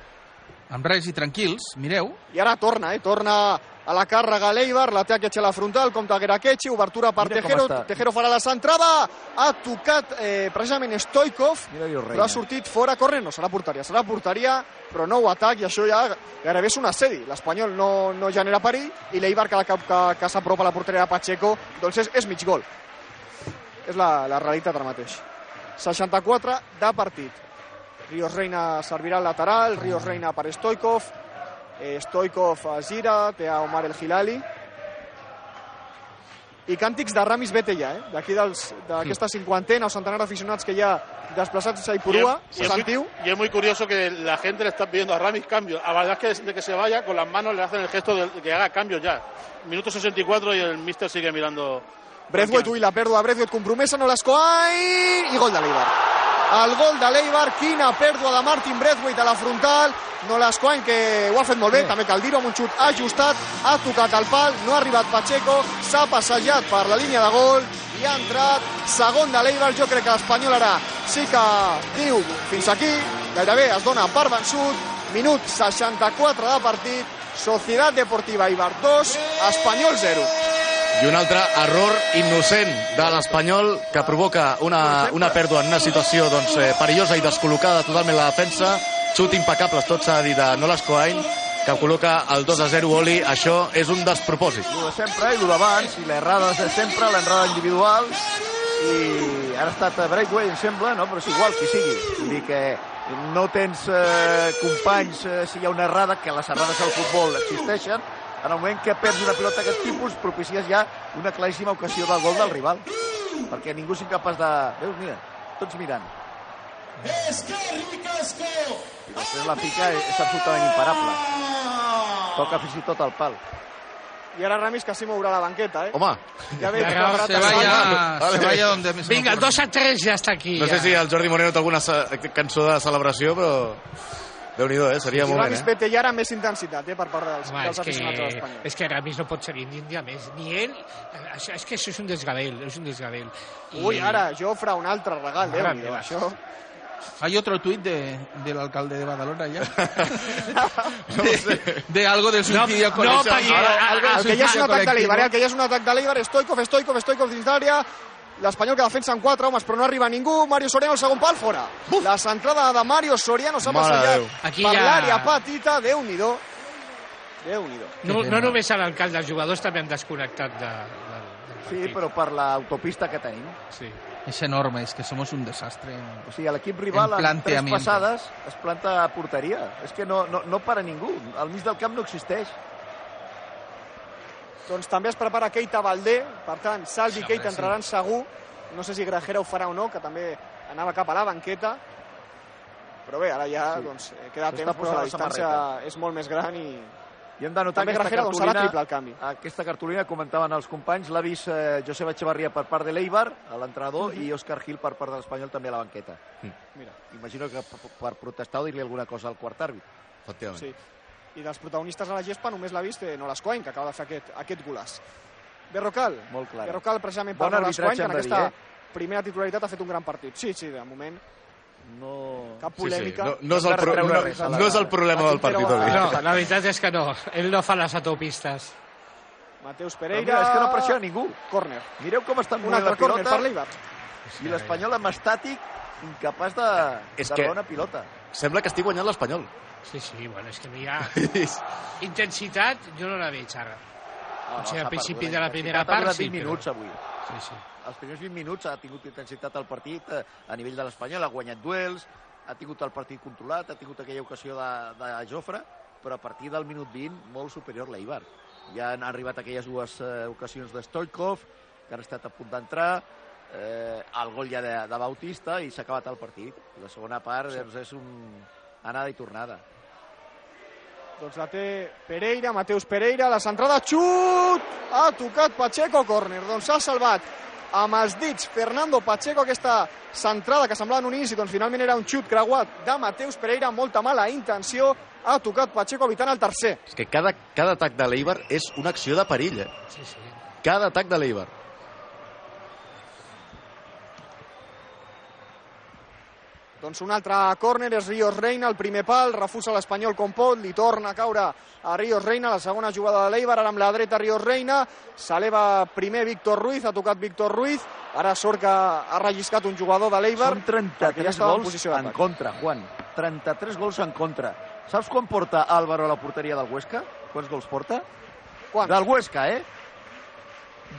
Amb res i tranquils, mireu. I ara torna, eh? Torna a la càrrega l'Eibar, la té a la frontal, compta Gerakechi, obertura per Mira Tejero. Tejero farà la centrada, ha tocat eh, precisament Stoikov, però ha sortit fora corrent, no serà porteria, serà porteria, però nou atac, i això ja gairebé és un assedi. L'Espanyol no, no genera perill, i l'Eibar cada cop que, que s'apropa a la porteria de Pacheco, doncs és, és mig gol. És la, la realitat ara mateix. 64 de partit. Ríos Reina servirà al lateral, Ríos Reina per Stoikov, eh, Stoikov gira, té a Omar El Hilali, i càntics de Ramis Bete ja, eh? d'aquí d'aquesta cinquantena o centenar d'aficionats que hi ha desplaçats a Ipurua, Y es, muy, y es muy curioso que la gente le está pidiendo a Ramis cambios. A verdad es que desde que se vaya, con las manos le hacen el gesto de, de que haga cambios ya. Minuto 64 y el míster sigue mirando. Breathwaite, ui, la pèrdua de Breathwaite compromesa, no l'escoai, i gol de l'Eibar. El gol de l'Eibar, quina pèrdua de Martin Breathwaite a la frontal, no l'escoany que ho ha fet molt bé, també cal dir-ho, amb un xut ajustat, ha tocat el pal, no ha arribat Pacheco, s'ha passejat per la línia de gol i ha entrat segon de l'Eibar, jo crec que l'Espanyol ara sí que diu fins aquí, gairebé es dona per vençut, minut 64 de partit, Societat Deportiva Eibar 2, Espanyol 0. I un altre error innocent de l'Espanyol que provoca una, una pèrdua en una situació doncs, eh, perillosa i descol·locada totalment la defensa. Xut impecables, tot s'ha dir de Nolas Coain, que col·loca el 2 a 0 Oli. Això és un despropòsit. Lo de sempre i lo d'abans, i l'errada de sempre, l'enrada individual, i ara ha estat a Breakway, em sembla, no? però és igual, qui sigui. Vull dir que no tens eh, companys eh, si hi ha una errada, que les errades al futbol existeixen, en el moment que perds una pilota d'aquest tipus, propicies ja una claríssima ocasió del gol del rival. Perquè ningú és incapaç de... Veus, mira, tots mirant. I després la pica és, absolutament imparable. Toca fins i tot al pal. I ara Ramis que sí mourà la banqueta, eh? Home, Ja Vinga, ha Se vaya, Vale. se vaya donde Vinga, el ocurra. 2 a 3 ja està aquí. no sé ja. si el Jordi Moreno té alguna cançó de celebració, però... déu nhi eh? Seria I moment, Ramis eh? Pete ja ara més intensitat, eh, per part dels, Home, dels aficionats de que, l'Espanyol. és que Ramis no pot seguir ni un dia més. Ni ell... eh, Això, és que això és un desgavell, és un desgavell. I... Ui, ara, Jofre, un altre regal, déu-n'hi-do, meva. això. Hay otro tuit de, del alcalde de Badalona ya. de, de algo del suicidio no, colectivo. perquè- Ahora, algo del El que ja és un atac de colectivo. l'Eibar, eh? el que ja és un atac de l'Eibar, Stoikov, Stoikov, Stoikov dins d'àrea, l'Espanyol que defensa en quatre homes, però no arriba ningú, Mario Soriano al segon pal, fora. La centrada de Mario Soriano s'ha Déu. Aquí per ja- l'àrea petita, Déu-n'hi-do. Déu-n'hi-do. No, no només l'alcalde, els jugadors també han desconnectat de, de, del Sí, partit. però per l'autopista que tenim. Sí. Es enorme, es que somos un desastre. O sigui, l'equip rival En en tres passades es planta a porteria. És que no, no, no para ningú. Al mig del camp no existeix. Doncs també es prepara Keita Valdé, per tant, Salvi i Keita home, sí. entraran segur. No sé si Grajera ho farà o no, que també anava cap a la banqueta. Però bé, ara ja Sí. doncs, eh, queda temps, però la la distància és molt més gran i I hem de notar també aquesta Grajera doncs, serà cartolina, triple el canvi. aquesta cartolina, comentaven els companys, l'ha vist eh, Josep Echevarria per part de l'Eibar, l'entrenador, i Òscar Gil per part de l'Espanyol també a la banqueta. Mira, Imagino que per, per protestar o dir-li alguna cosa al quart àrbit. Efectivament. sí. I dels protagonistes a la gespa només l'ha vist eh, Nolas Cohen, que acaba de fer aquest, aquest golàs. Berrocal, Molt clar. Berrocal precisament Bon per Nolas Cohen, arbitratge, que en dir, aquesta eh? primera titularitat ha fet un gran partit. Sí, sí, de moment No... cap Sí, sí. polèmica. No, no, és el No pro... no, no és el problema del partit avui. No, la veritat és que no. Ell no fa les autopistes. Mateus Però Pereira... mira, és que no pressiona ningú. Córner. Mireu com Un movent altre la pilota per l'Eibar. i l'Espanyol amb estàtic incapaç de, És de que- una pilota. Sembla que estic guanyant l'Espanyol. Sí, sí, bueno, és que no hi ha... Intensitat jo no la veig ara. No, Potser al s'ha principi perdut. de la primera part, sí, 20 però- minuts avui. Sí, sí. Els primers 20 minuts ha tingut intensitat el partit eh, a nivell de l'Espanyol, ha guanyat duels, ha tingut el partit controlat, ha tingut aquella ocasió de, de Jofre, però a partir del minut 20 molt superior l'Eibar. Ja han arribat aquelles dues eh, ocasions de Stoikov, que han estat a punt d'entrar, eh, el gol ja de, de Bautista i s'ha acabat el partit. La segona part doncs, és un anada i tornada. Doncs la té Pereira, Mateus Pereira, la centrada, xut! Ha tocat Pacheco, córner. Doncs s'ha salvat amb els dits Fernando Pacheco aquesta centrada que semblava en un inici, doncs finalment era un xut creuat de Mateus Pereira, molta mala intenció, ha tocat Pacheco evitant el tercer. És que cada, cada atac de l'Eibar és una acció de perill, eh? sí, sí. Cada atac de l'Eibar. Doncs un altre córner és Ríos Reina, el primer pal, refusa l'Espanyol com pot, li torna a caure a Ríos Reina, la segona jugada de l'Eibar, ara amb la dreta Ríos Reina, s'eleva primer Víctor Ruiz, ha tocat Víctor Ruiz, ara sort que ha relliscat un jugador de l'Eibar. Són perquè 33 ja en gols en d'atac. contra, Juan. 33 gols en contra. Saps quan porta Álvaro a la porteria del Huesca? Quants gols porta? Quants? Del Huesca, eh?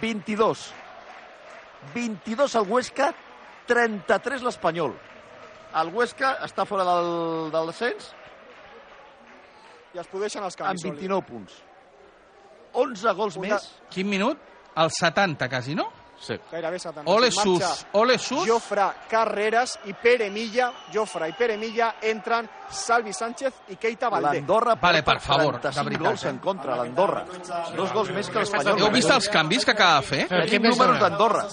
22. 22 al Huesca, 33 l'Espanyol. El Huesca està fora del, del descens I es podeixen els amb canvis. Oli. 29 punts. 11 gols Un de- més. Quin minut? Al 70, quasi, no? Sí. 70. Ole sus, ole sus. Jofre Carreras i Pere Milla. Jofre i Pere Milla entren Salvi Sánchez i Keita Valdé. L'Andorra Vale, per favor, de 35 veritat, gols eh? en contra, l'Andorra. Dos gols més que l'Espanyol. Heu vist els canvis que acaba de fer? Tenim números d'Andorra.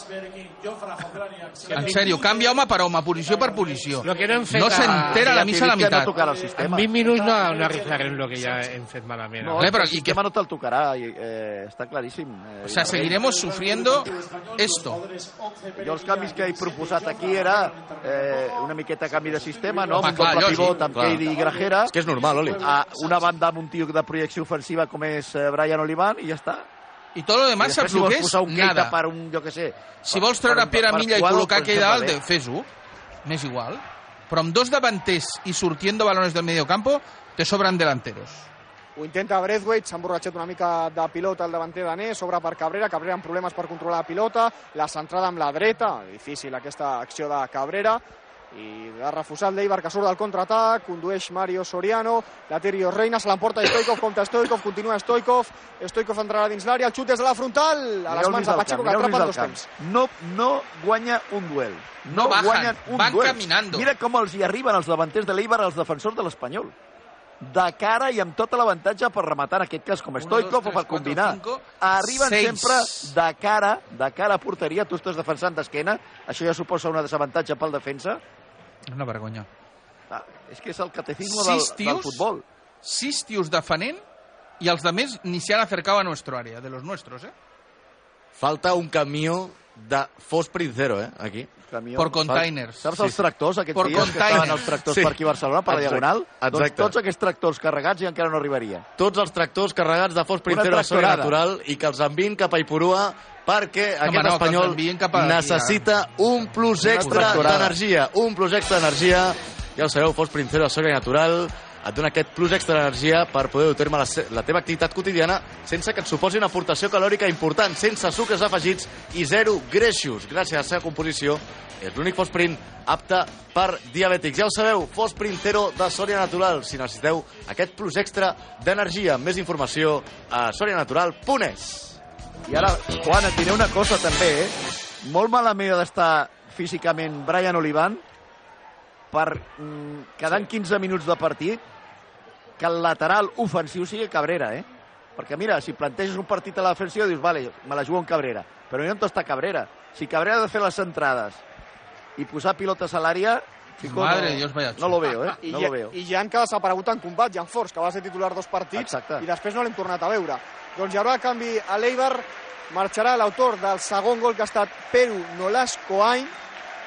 En sèrio, canvia home per home, posició per posició. Lo que no hem fet No a- s'entera la missa a la meitat. No En sistema. 20 minuts no, no arreglarem el que ja hem fet malament. No, Vale, però però el i sistema no te'l tocarà, i, eh, està claríssim. Eh, O sea, seguiremos sufriendo esto. Jo els canvis que he proposat aquí era eh, una miqueta canvi de sistema, no? Home, Amb un clar, doble pivot amb clar. Keidi i Grajera. És que és normal, Oli. A una banda amb un tio de projecció ofensiva com és eh, Brian Olivan i ja està. I tot lo demás, saps si el que és? un Nada. per un, jo què sé... Si vols treure per- Pere per Milla i col·locar aquell dalt, fes-ho. M'és igual. Però amb dos davanters i sortiendo balones del medio campo, te sobran delanteros. Ho intenta Braithwaite, s'ha emborratxat una mica de pilota el davanter danès, sobre per Cabrera, Cabrera amb problemes per controlar la pilota, la centrada amb la dreta, difícil aquesta acció de Cabrera, i ha refusat l'Eibar que surt del contraatac, condueix Mario Soriano, la Tirio Reina, se l'emporta Stoikov contra Stoikov, continua Stoikov, Stoikov entrarà dins l'àrea, el xut des de la frontal, a les mans de Pacheco que atrapa dos temps. No, no guanya un duel. No bajan, guanyen un van duel. caminando. Mira com els hi arriben els davanters de l'Eibar als defensors de l'Espanyol. De cara i amb tot l'avantatge per rematar, en aquest cas com Stoikov, o per combinar. quatre, cinco, Arriben seis. sempre de cara, de cara a porteria, tu estàs defensant d'esquena, això ja suposa un desavantatge pel defensa. Una vergonya. Ah, és que és el catecisme del, del futbol. sis tios defenent i els de més ni se han acercado a nuestro área, de los nuestros, ¿eh? Falta un camió de Fos Princero, eh, aquí. Camió. Por containers. Saps els sí. tractors aquests Por dies que containers. estaven els tractors Sí. per aquí a Barcelona, per la Exacte. Diagonal? Doncs Exacte. tots aquests tractors carregats i encara no arribaria. Tots els tractors carregats de Fos Soria tractorada. Natural i que els envien cap a Ipurua perquè Home, aquest no, que espanyol cap a necessita un plus extra d'energia. Un plus extra d'energia. Ja ho sabeu, Fos Princero a Soria Natural et dona aquest plus extra d'energia per poder dur terme la, la teva activitat quotidiana sense que et suposi una aportació calòrica important, sense sucres afegits i zero greixos. Gràcies a la seva composició, és l'únic Fosprint apte per diabètics. Ja ho sabeu, Fosprint Zero de Sòria Natural. Si necessiteu aquest plus extra d'energia, més informació a sorianatural.es. I ara, Juan, et diré una cosa també, eh? Molt malament d'estar físicament Brian Olivan per mm, quedant 15 minuts de partit que el lateral ofensiu sigui Cabrera, eh? Perquè mira, si planteges un partit a la defensiva dius, vale, me la jugo en Cabrera. Però no on està Cabrera. Si Cabrera ha de fer les entrades i posar pilotes a l'àrea, Fico, Madre no, de Dios, vaya no lo veo, eh? I, No ja, lo veo. I Jan que ha desaparegut en combat, Jan Force, que va ser titular dos partits Exacte. i després no l'hem tornat a veure. Doncs hi haurà canvi a l'Eibar, marxarà l'autor del segon gol que ha estat Peru Nolas Coain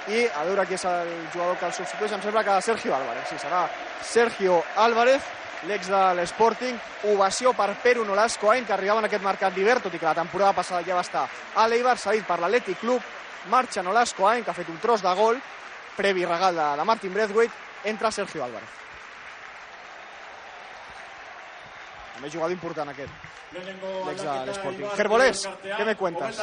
i a veure qui és el jugador que el substitueix, em sembla que Sergio Álvarez. Sí, serà Sergio Álvarez, l'ex de l'Sporting. Ovació per Peru Nolas Coain, que arribava en aquest mercat d'hivern, tot i que la temporada passada ja va estar a l'Eibar, cedit per l'Atlètic Club. Marxa Nolas Coain, que ha fet un tros de gol, previ regal de, de Martin Braithwaite, entra Sergio Álvarez. També jugador important aquest, l'ex de l'Sporting. Gerbolés, ¿qué me cuentas?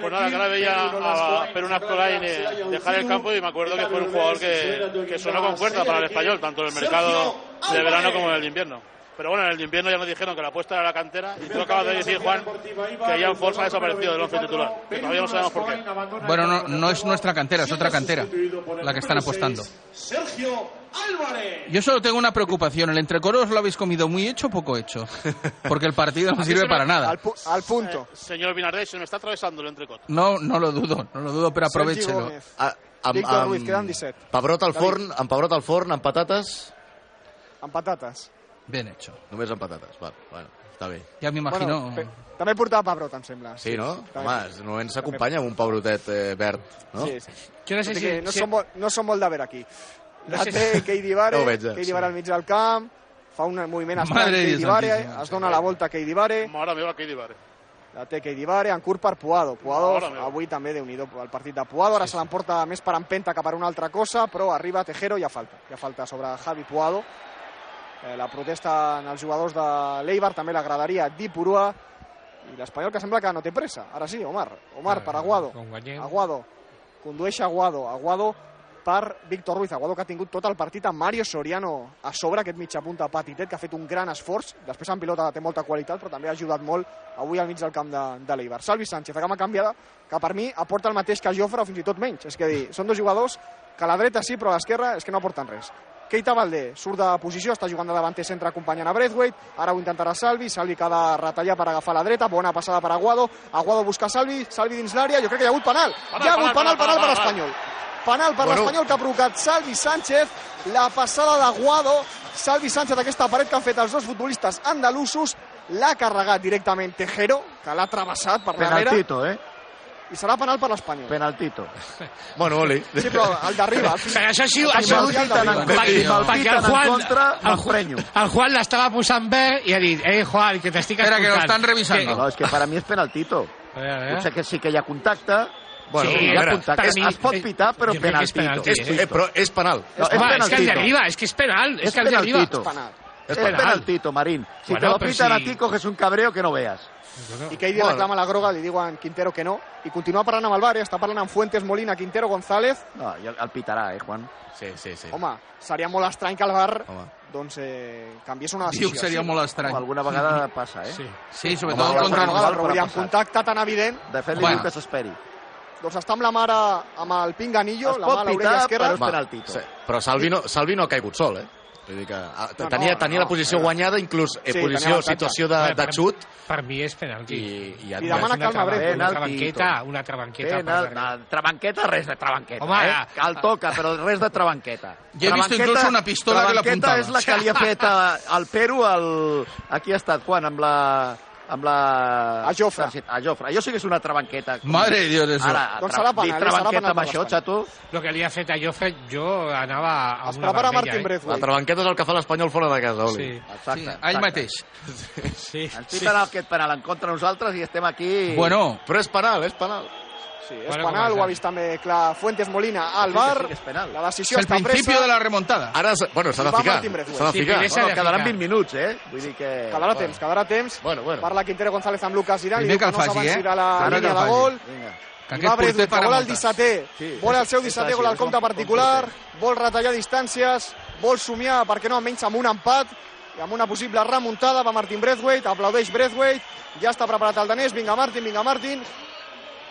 Pues nada, que ahora veía a Perú Nascolain dejar el campo y me acuerdo que fue un jugador que, que sonó con fuerza para el español, tanto en el mercado de verano como en el de invierno. Pero bueno, en el de invierno ya nos dijeron que la apuesta era la cantera y tú acabas de decir, Juan, que Ian Force ha desaparecido del once titular. Que todavía no sabemos por qué. Bueno, no, no es nuestra cantera, es otra cantera la que están apostando. Sergio Álvarez. Yo solo tengo una preocupación. ¿El entrecoro os lo habéis comido muy hecho o poco hecho? Porque el partido no sirve para nada. Al, pu- al punto. Eh, señor Binardés, se me está atravesando el entrecot. No, no lo dudo, no lo dudo, pero aprovechelo. A, Víctor Ruiz, amb queden 17. Pebrot al forn, amb pebrot al forn, amb patates... Amb patates. Bien hecho. Només amb patates, val, bueno, està bé. Ya me imagino. Bueno, també portava pebrot, em sembla. Sí, no? també. Home, normalment s'acompanya amb un pebrotet eh, verd, no? Sí, sí. Jo no sé si... no, si- són molt, no són molt de veure aquí. No La sé té Keidi Vare, Ja veig, ja, Keidi sí. Vare al mig del camp, fa un moviment estrany de Keidi Dios Vare, es dona la volta a Keidi Vare, Ahora me va a Keidi Vare. la té Keidi Vare, en curt per Puado. Puado Mare meva. avui també déu nhi el partit de Puado, ara se l'emporta més per empenta que per una altra cosa, però arriba Tejero i ja falta. Ja falta sobre Javi Puado. Eh, la protesta en els jugadors de l'Eibar també l'agradaria Dipurua i l'Espanyol que sembla que no té pressa. Ara sí, Omar. Omar per Aguado. Com guanyem. Aguado. Condueix Aguado. Aguado per Víctor Ruiz. Aguado que ha tingut tot el partit amb Mario Soriano a sobre, aquest mitja punta petitet, que ha fet un gran esforç. Després en pilota té molta qualitat, però també ha ajudat molt avui al mig del camp de, de l'Eibar. Salvi Sánchez, cama canviada, que per mi aporta el mateix que Jofre o fins i tot menys. És que dir, són dos jugadors que a la dreta sí, però a l'esquerra és que no aporten res. Keita Valdé. Surt de posició, està jugant de davanter centre acompanyant a Braithwaite, ara ho intentarà Salvi, Salvi que ha de retallar per agafar la dreta, bona passada per Aguado, Aguado busca Salvi, Salvi dins l'àrea, jo crec que hi ha hagut penal, hi ha hagut penal, penal per l'Espanyol. Penal per Bueno. l'Espanyol que ha provocat Salvi Sánchez, la passada d'Aguado, Salvi Sánchez aquesta paret que han fet els dos futbolistes andalusos, l'ha carregat directament Tejero, que l'ha travessat per darrere, Penaltito, eh? I serà penal per l'Espanyol. Penaltito. Bueno, oli. Sí, però el d'arriba, al final. Això sí, això... perquè- el Juan, contra, el, prenyo. el Juan l'estava posant bé i ha dit, eh, Juan, que t'estic Espera, que lo escoltant. están revisando. No, és que per a mi és penaltito. Potser que sí que hi ha contacte, Bueno, Sí, hi ha contacte. Es, es pot és- pitar, però és penaltito. penalti, és, eh, però és penal. No, és Home, és que el penaltito. d'arriba, és que és penal, és, És que el d'arriba... penaltito. Penal. És Es penal. penaltito, Marín. Si Bueno, te lo pitan si- a ti, coges un cabreo que no veas. I Keidi Bueno. reclama la groga, li diuen Quintero que no, i continua parlant amb el bar, eh? està parlant amb Fuentes, Molina, Quintero, González. No, i el, el pitarà, eh, Juan? Sí, sí, sí. Home, seria molt estrany que el bar Home. doncs, eh, canviés una Diu decisió. que seria així. molt O estrany. alguna vegada passa, eh? Sí. Sí, Home, sobretot alguna contra vegada, nosaltres. però amb contacte tan evident, De fet, li Bueno. diu que s'esperi. doncs està amb la mare amb el pinganillo, Es la mà a l'orella pitar, esquerra. però és penaltito. sí. Però Salvi no, Salvi no ha caigut sol, eh? Vull dir que ah, No, tenia, no, tenia no, la posició no. guanyada, inclús eh, Sí, posició, situació de, de xut, Per mi és penalti. i, i ja Li demana calma, Brett. Una trabanqueta, una trabanqueta. Penal, trabanqueta, res de trabanqueta. Home, eh? Que el toca, però res de trabanqueta. Jo he vist Trabanqueta- inclús una pistola que trabanqueta l'apuntava. és la que li ha fet al Peru al... Aquí ha estat, quan? Amb la... Amb la... A Jofre. A Jofre. Allò sí que és una trabanqueta. Madre de Dios, eso. Ara, Doncs tra- serà penal, trabanqueta amb això, xato. El que li ha fet a Jofre, jo anava a Es una prepara vermella, Martin eh? la trabanqueta és el que fa l'Espanyol fora de casa, Oli. Sí, Exacte. Sí, exacte. ell mateix. sí. Ens piten aquest penal en contra nosaltres i estem aquí... Bueno, Però és penal, és penal. Sí, és Bueno, penal, ho ha vist també clar Fuentes Molina al Sí, que sí, bar. que és penal. La és decisió el principi presa. de la remontada. Ara, bueno, s'ha de ficar. S'ha de Sí, ficar. primer s'ha Bueno, quedaran ficar. 20 minuts, eh? Vull dir que... Quedarà temps, quedarà temps. Bueno, bueno. Parla Quintero González amb Lucas Irán, li Primer que el faci, eh? la que línia el de faci. gol. Vinga. Que aquest va porter para vol el moltes. 17è, Sí, vol el és- seu és 17è així, gol al compte particular, vol retallar distàncies, vol somiar, per què no, almenys amb un empat, i amb una possible remuntada, va Martin Braithwaite, aplaudeix Braithwaite, ja està preparat el danès, vinga Martin, vinga Martin,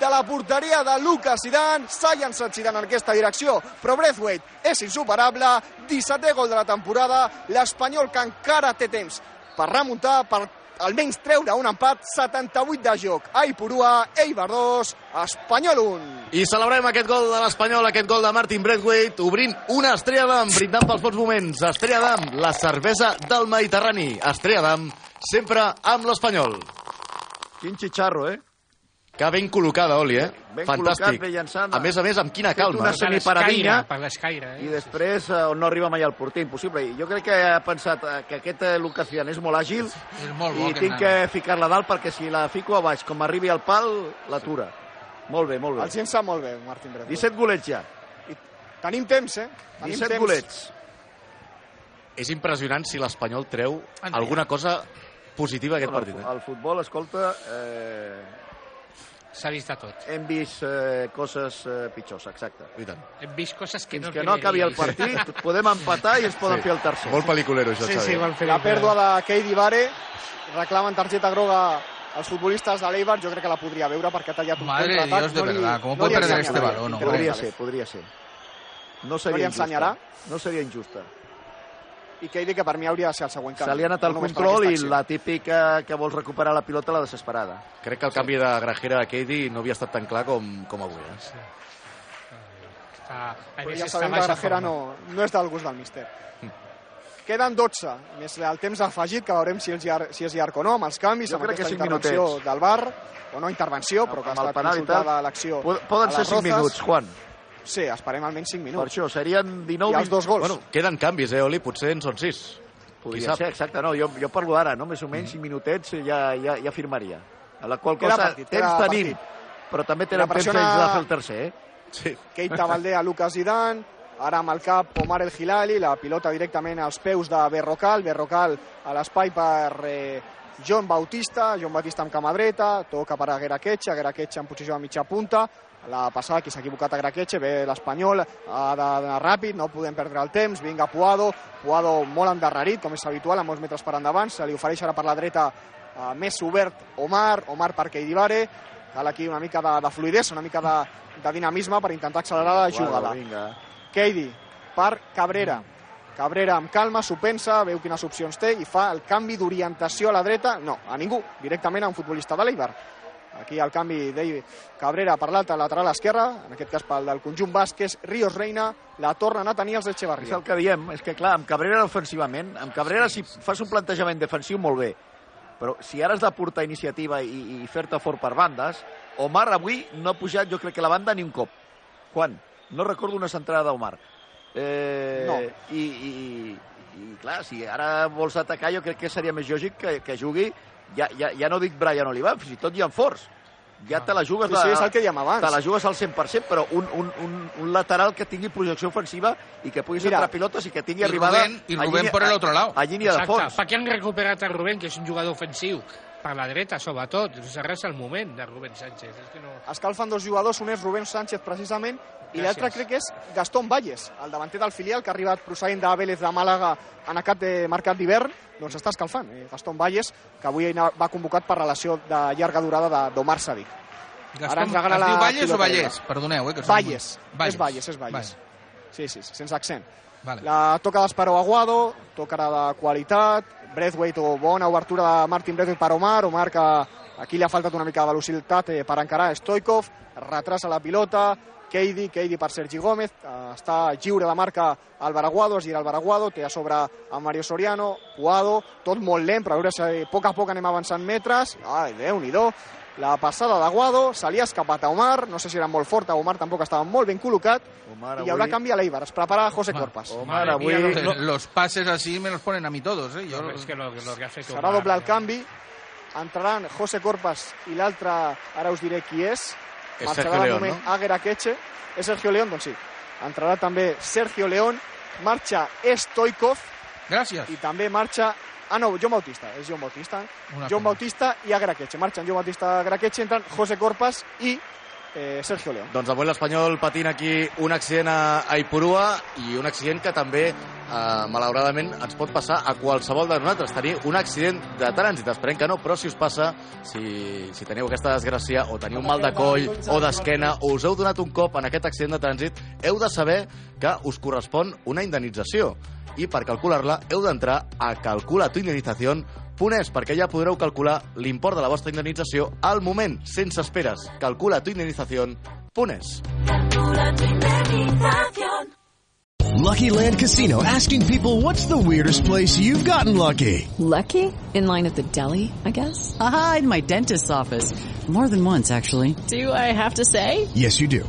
de la porteria de Lucas Zidane. S'ha llançat Zidane en aquesta direcció, però Braithwaite és insuperable. 17è gol de la temporada. L'Espanyol que encara té temps per remuntar, per almenys treure un empat, 78 de joc. Aipurua, Eibar 2, Espanyol 1. I celebrem aquest gol de l'Espanyol, aquest gol de Martin Braithwaite, obrint una Estrella d'Am, brindant pels bons moments. Estrella d'Am, la cervesa del Mediterrani. Estrella d'Am, sempre amb l'Espanyol. Quin xitxarro, eh? Que ben col·locada, Oli, eh? Ben Fantàstic. col·locat, ben. A més a més, amb quina Fet calma. una eh? Per semiparadina. l'escaire, per l'escaire. I Eh? després eh, on no arriba mai el porter, impossible. I jo crec que ha pensat eh, que aquest Lucas Zidane és molt àgil És molt bo, i tinc que ficar-la dalt perquè si la fico a baix, com arribi al pal, l'atura. Molt bé, molt El bé. gent sap molt bé, Martín Braithwaite. 17 golets ja. Tenim temps, eh? Tenim 17 temps. golets. És impressionant si l'Espanyol treu alguna cosa positiva aquest Bueno, partit. el, Eh? el futbol, escolta, eh, S'ha vist de tot. hem vist eh, coses eh, pitjors, exacte. I tant. Hem vist coses que Fins no que no acabi el partit, podem empatar i ens poden Sí. fer el tercer. Molt pel·liculero, això, Sí, Xavi. sí, fer La pèrdua de Keidi Vare, reclamen targeta groga als futbolistes de l'Eibar, jo crec que la podria veure perquè ha tallat un Madre de contraatac. Dios, de No verdad, ¿cómo no perder ensenyarà, este balón, Quintero Podria ser, podria ser. No seria injusta. ensenyarà? No seria injusta. I Keidi, que per mi hauria de ser el següent canvi. Se li ha anat el No control i la típica que vols recuperar la pilota, la desesperada. Crec que el canvi de Grajera a Keidi no havia estat tan clar com, com avui. Eh? Està, a Però ja sabem que Grajera no, no és del gust del míster. Queden 12, més el temps afegit, que veurem si és llarg, si és llarg o no, amb els canvis, Jo amb aquesta intervenció minutets. del bar, o no intervenció, però que ha estat consultada l'acció. Poden ser 5 Rozas. minuts, Juan. Sí, esperem almenys 5 Per minuts. això, serien 19 I els dos gols. Bueno, queden canvis, eh, Oli? Potser en són sis. Qui Podria sap? ser, exacte. No, jo, jo parlo ara, no? Més o menys 5 minutets ja, ja, ja firmaria. A la qual cosa, partit, temps tenim, partit. però també tenen temps ells de fer el tercer, eh? Sí. Keita Valdea, Lucas Zidane, ara amb el cap Omar El Hilali, la pilota directament als peus de Berrocal, Berrocal a l'espai per eh, John Bautista, John Bautista amb cama dreta, toca per a Gueraquetxe, Gueraquetxe en posició de mitja punta, la passada qui s'ha equivocat a Gueraquetxe, ve l'Espanyol, ha d'anar ràpid, no podem perdre el temps, vinga Puado, Puado molt endarrerit, com és habitual, a molts metres per endavant, se li ofereix ara per la dreta eh, més obert Omar, Omar per Keidivare, cal aquí una mica de, de fluidesa, una mica de, de dinamisme per intentar accelerar la jugada. Vinga. Keidi per Cabrera. Cabrera amb calma, s'ho pensa, veu quines opcions té i fa el canvi d'orientació a la dreta. No, a ningú, directament a un futbolista de l'Eibar. Aquí el canvi de Cabrera per l'altre lateral esquerra, en aquest cas pel del conjunt és Ríos Reina, la tornen a tenir els És Echevarria. el que diem, és que clar, amb Cabrera ofensivament, amb Cabrera si fas un plantejament defensiu molt bé, però si ara has de portar iniciativa i, i fer-te fort per bandes, Omar avui no ha pujat jo crec que la banda ni un cop. Quan? no recordo una centrada d'Omar. Eh, No. i, i, I, clar, si ara vols atacar, jo crec que seria més lògic que, que jugui, ja, ja, ja no dic Brian Olivan, fins i tot Jan Force. Ja te la jugues, Sí, sí, és el que dèiem abans. te la jugues al 100%, però un, un, un, un lateral que tingui projecció ofensiva i que pugui Mira, centrar pilotes i que tingui i arribada Rubén- i a Rubén línia- por el a- otro lado. A línia de Exacte, fons. perquè han recuperat a Rubén, que és un jugador ofensiu, per la dreta, sobretot. Ara és el moment de Rubén Sánchez. És que no... Escalfen dos jugadors, un és Rubén Sánchez, precisament, i l'altre crec que és Gastón Valles, el davanter del filial, que ha arribat procedent de Vélez de Màlaga en aquest de mercat d'hivern, doncs està escalfant. Eh? Gastón Valles, que avui va convocat per relació de llarga durada de- d'Omar Sadik. Gastón, ens regala es diu Valles o Vallès? Perdoneu, eh, que som- Valles. És Valles, és Valles. Vale. Sí, sí, sí, sense accent. Vale. La toca d'Esparo Aguado, tocarà de qualitat, Breathwaite o bona obertura de Martin Breathwaite per Omar, Omar que aquí li ha faltat una mica de velocitat eh, per encarar Stoikov, retrasa la pilota, Keidi, Keidi per Sergi Gómez, eh, està lliure de marca Álvaro Aguado, es gira Álvaro Aguado, té a sobre a Mario Soriano, Puado, tot molt lent, però a veure si a poc a poc anem avançant metres, ai, déu-n'hi-do, la passada d'Aguado, se li ha escapat a Omar, no sé si era molt forta, Omar tampoc estava molt ben col·locat, Omar, i hi haurà avui- canvi a l'Eibar, es prepara José Corpas. Omar, Madre avui... Los, los pases así me los ponen a mí todos, ¿eh? Yo, No, és que lo, lo que ha fet Serà Omar, doble el eh? canvi, entraran José Corpas i l'altre, ara us diré qui és, Marxarà Sergio León, no? Queche, és Sergio León, doncs sí, entrarà també Sergio León, marxa Stoikov Gràcies. i també marxa Ah, no, John Bautista, és John Bautista. Una John pena. Bautista i Agraqueche. Marxen John Bautista Agraqueche, entren José Corpas i eh, Sergio León. Doncs avui l'Espanyol patint aquí un accident a, a Ipurua i un accident que també, eh, malauradament, ens pot passar a qualsevol de nosaltres. Tenir un accident de trànsit, esperem que no, però si us passa, si, si teniu aquesta desgràcia o teniu un mal de coll o d'esquena o us heu donat un cop en aquest accident de trànsit, heu de saber que us correspon una indemnització. I per calcular-la heu d'entrar a calculatuindemnitzación.es perquè ja podreu calcular l'import de la vostra indemnització al moment, sense esperes. Calculatuindemnitzación.es. Lucky Land Casino asking people what's the weirdest place you've gotten lucky? Lucky? In line at the deli, I guess? Aha, in my dentist's office. More than once, actually. Do I have to say? Yes, you do.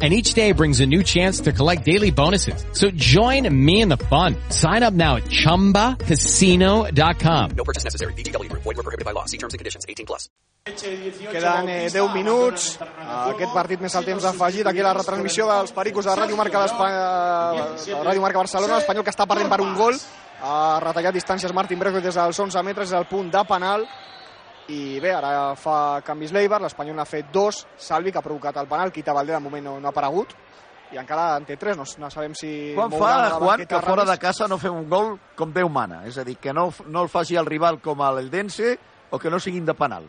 And each day brings a new chance to collect daily bonuses. So join me in the fun. Sign up now at ChumbaCasino.com. No purchase necessary. VGW Group. Void were prohibited by law. See terms and conditions. 18 plus. Queden eh, 10 minuts. Uh, aquest partit més el temps afegit. Aquí la retransmissió dels Pericos de Ràdio Marca, Ràdio Marca Barcelona. L'Espanyol que està perdent per un gol. Ha retallat distàncies Martín Brejo des dels 11 metres, és el punt de penal. I bé, ara fa canvis l'Eibar, l'Espanyol n'ha fet dos, Salvi que ha provocat el penal, Quita Valdé de moment no, no ha aparegut, i encara en té tres, no, no sabem si... Quan fa, la Juan, que fora de casa no fem un gol com Déu mana. És a dir, que no, no el faci el rival com l'Eldense o que no siguin de penal.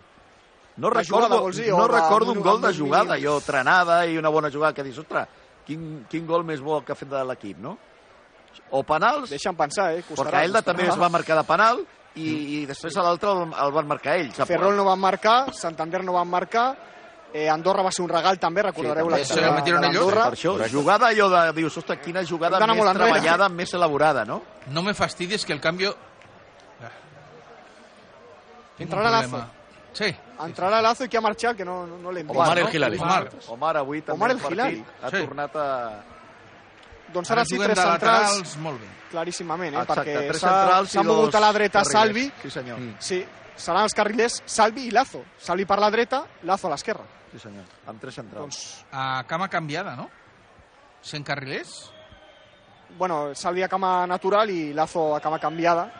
No De recordo, vols dir, no recordo un gol de jugada, jo, trenada i una bona jugada que dius, ostres, quin, quin gol més bo que ha fet de l'equip, no? O penals... Deixa'm pensar, eh? Costarà, Perquè Elda també es va marcar de penal i, i després a l'altre el, el van marcar ells. Ferrol no van marcar, Santander no van marcar, eh, Andorra va ser un regal també, recordareu també, la se la metieron ellos. Per això, jugada allò de... Dius, ostres, quina jugada Hem d'anar més treballada, més elaborada, no? No me fastidies que el. Tengo un Entrarà Lazo. Sí. Entrarà Lazo i qui ha marxat, que no, no, no l'hem vist. Omar no? el. Omar. Omar avui també Omar el el partit Hilali. ha Sí. tornat a... Doncs Ara ara sí, tres centrals, laterals, molt bé. claríssimament, eh? Exacte, perquè s'ha mogut a la dreta carrilers. Salvi. Sí, senyor. Mm. Sí, seran els carrilers Salvi i Lazo. Salvi per la dreta, Lazo a l'esquerra. Sí, senyor. Amb tres centrals. Doncs, A cama canviada, no? Sent carrilers? bueno, Salvi a cama natural i Lazo a cama canviada.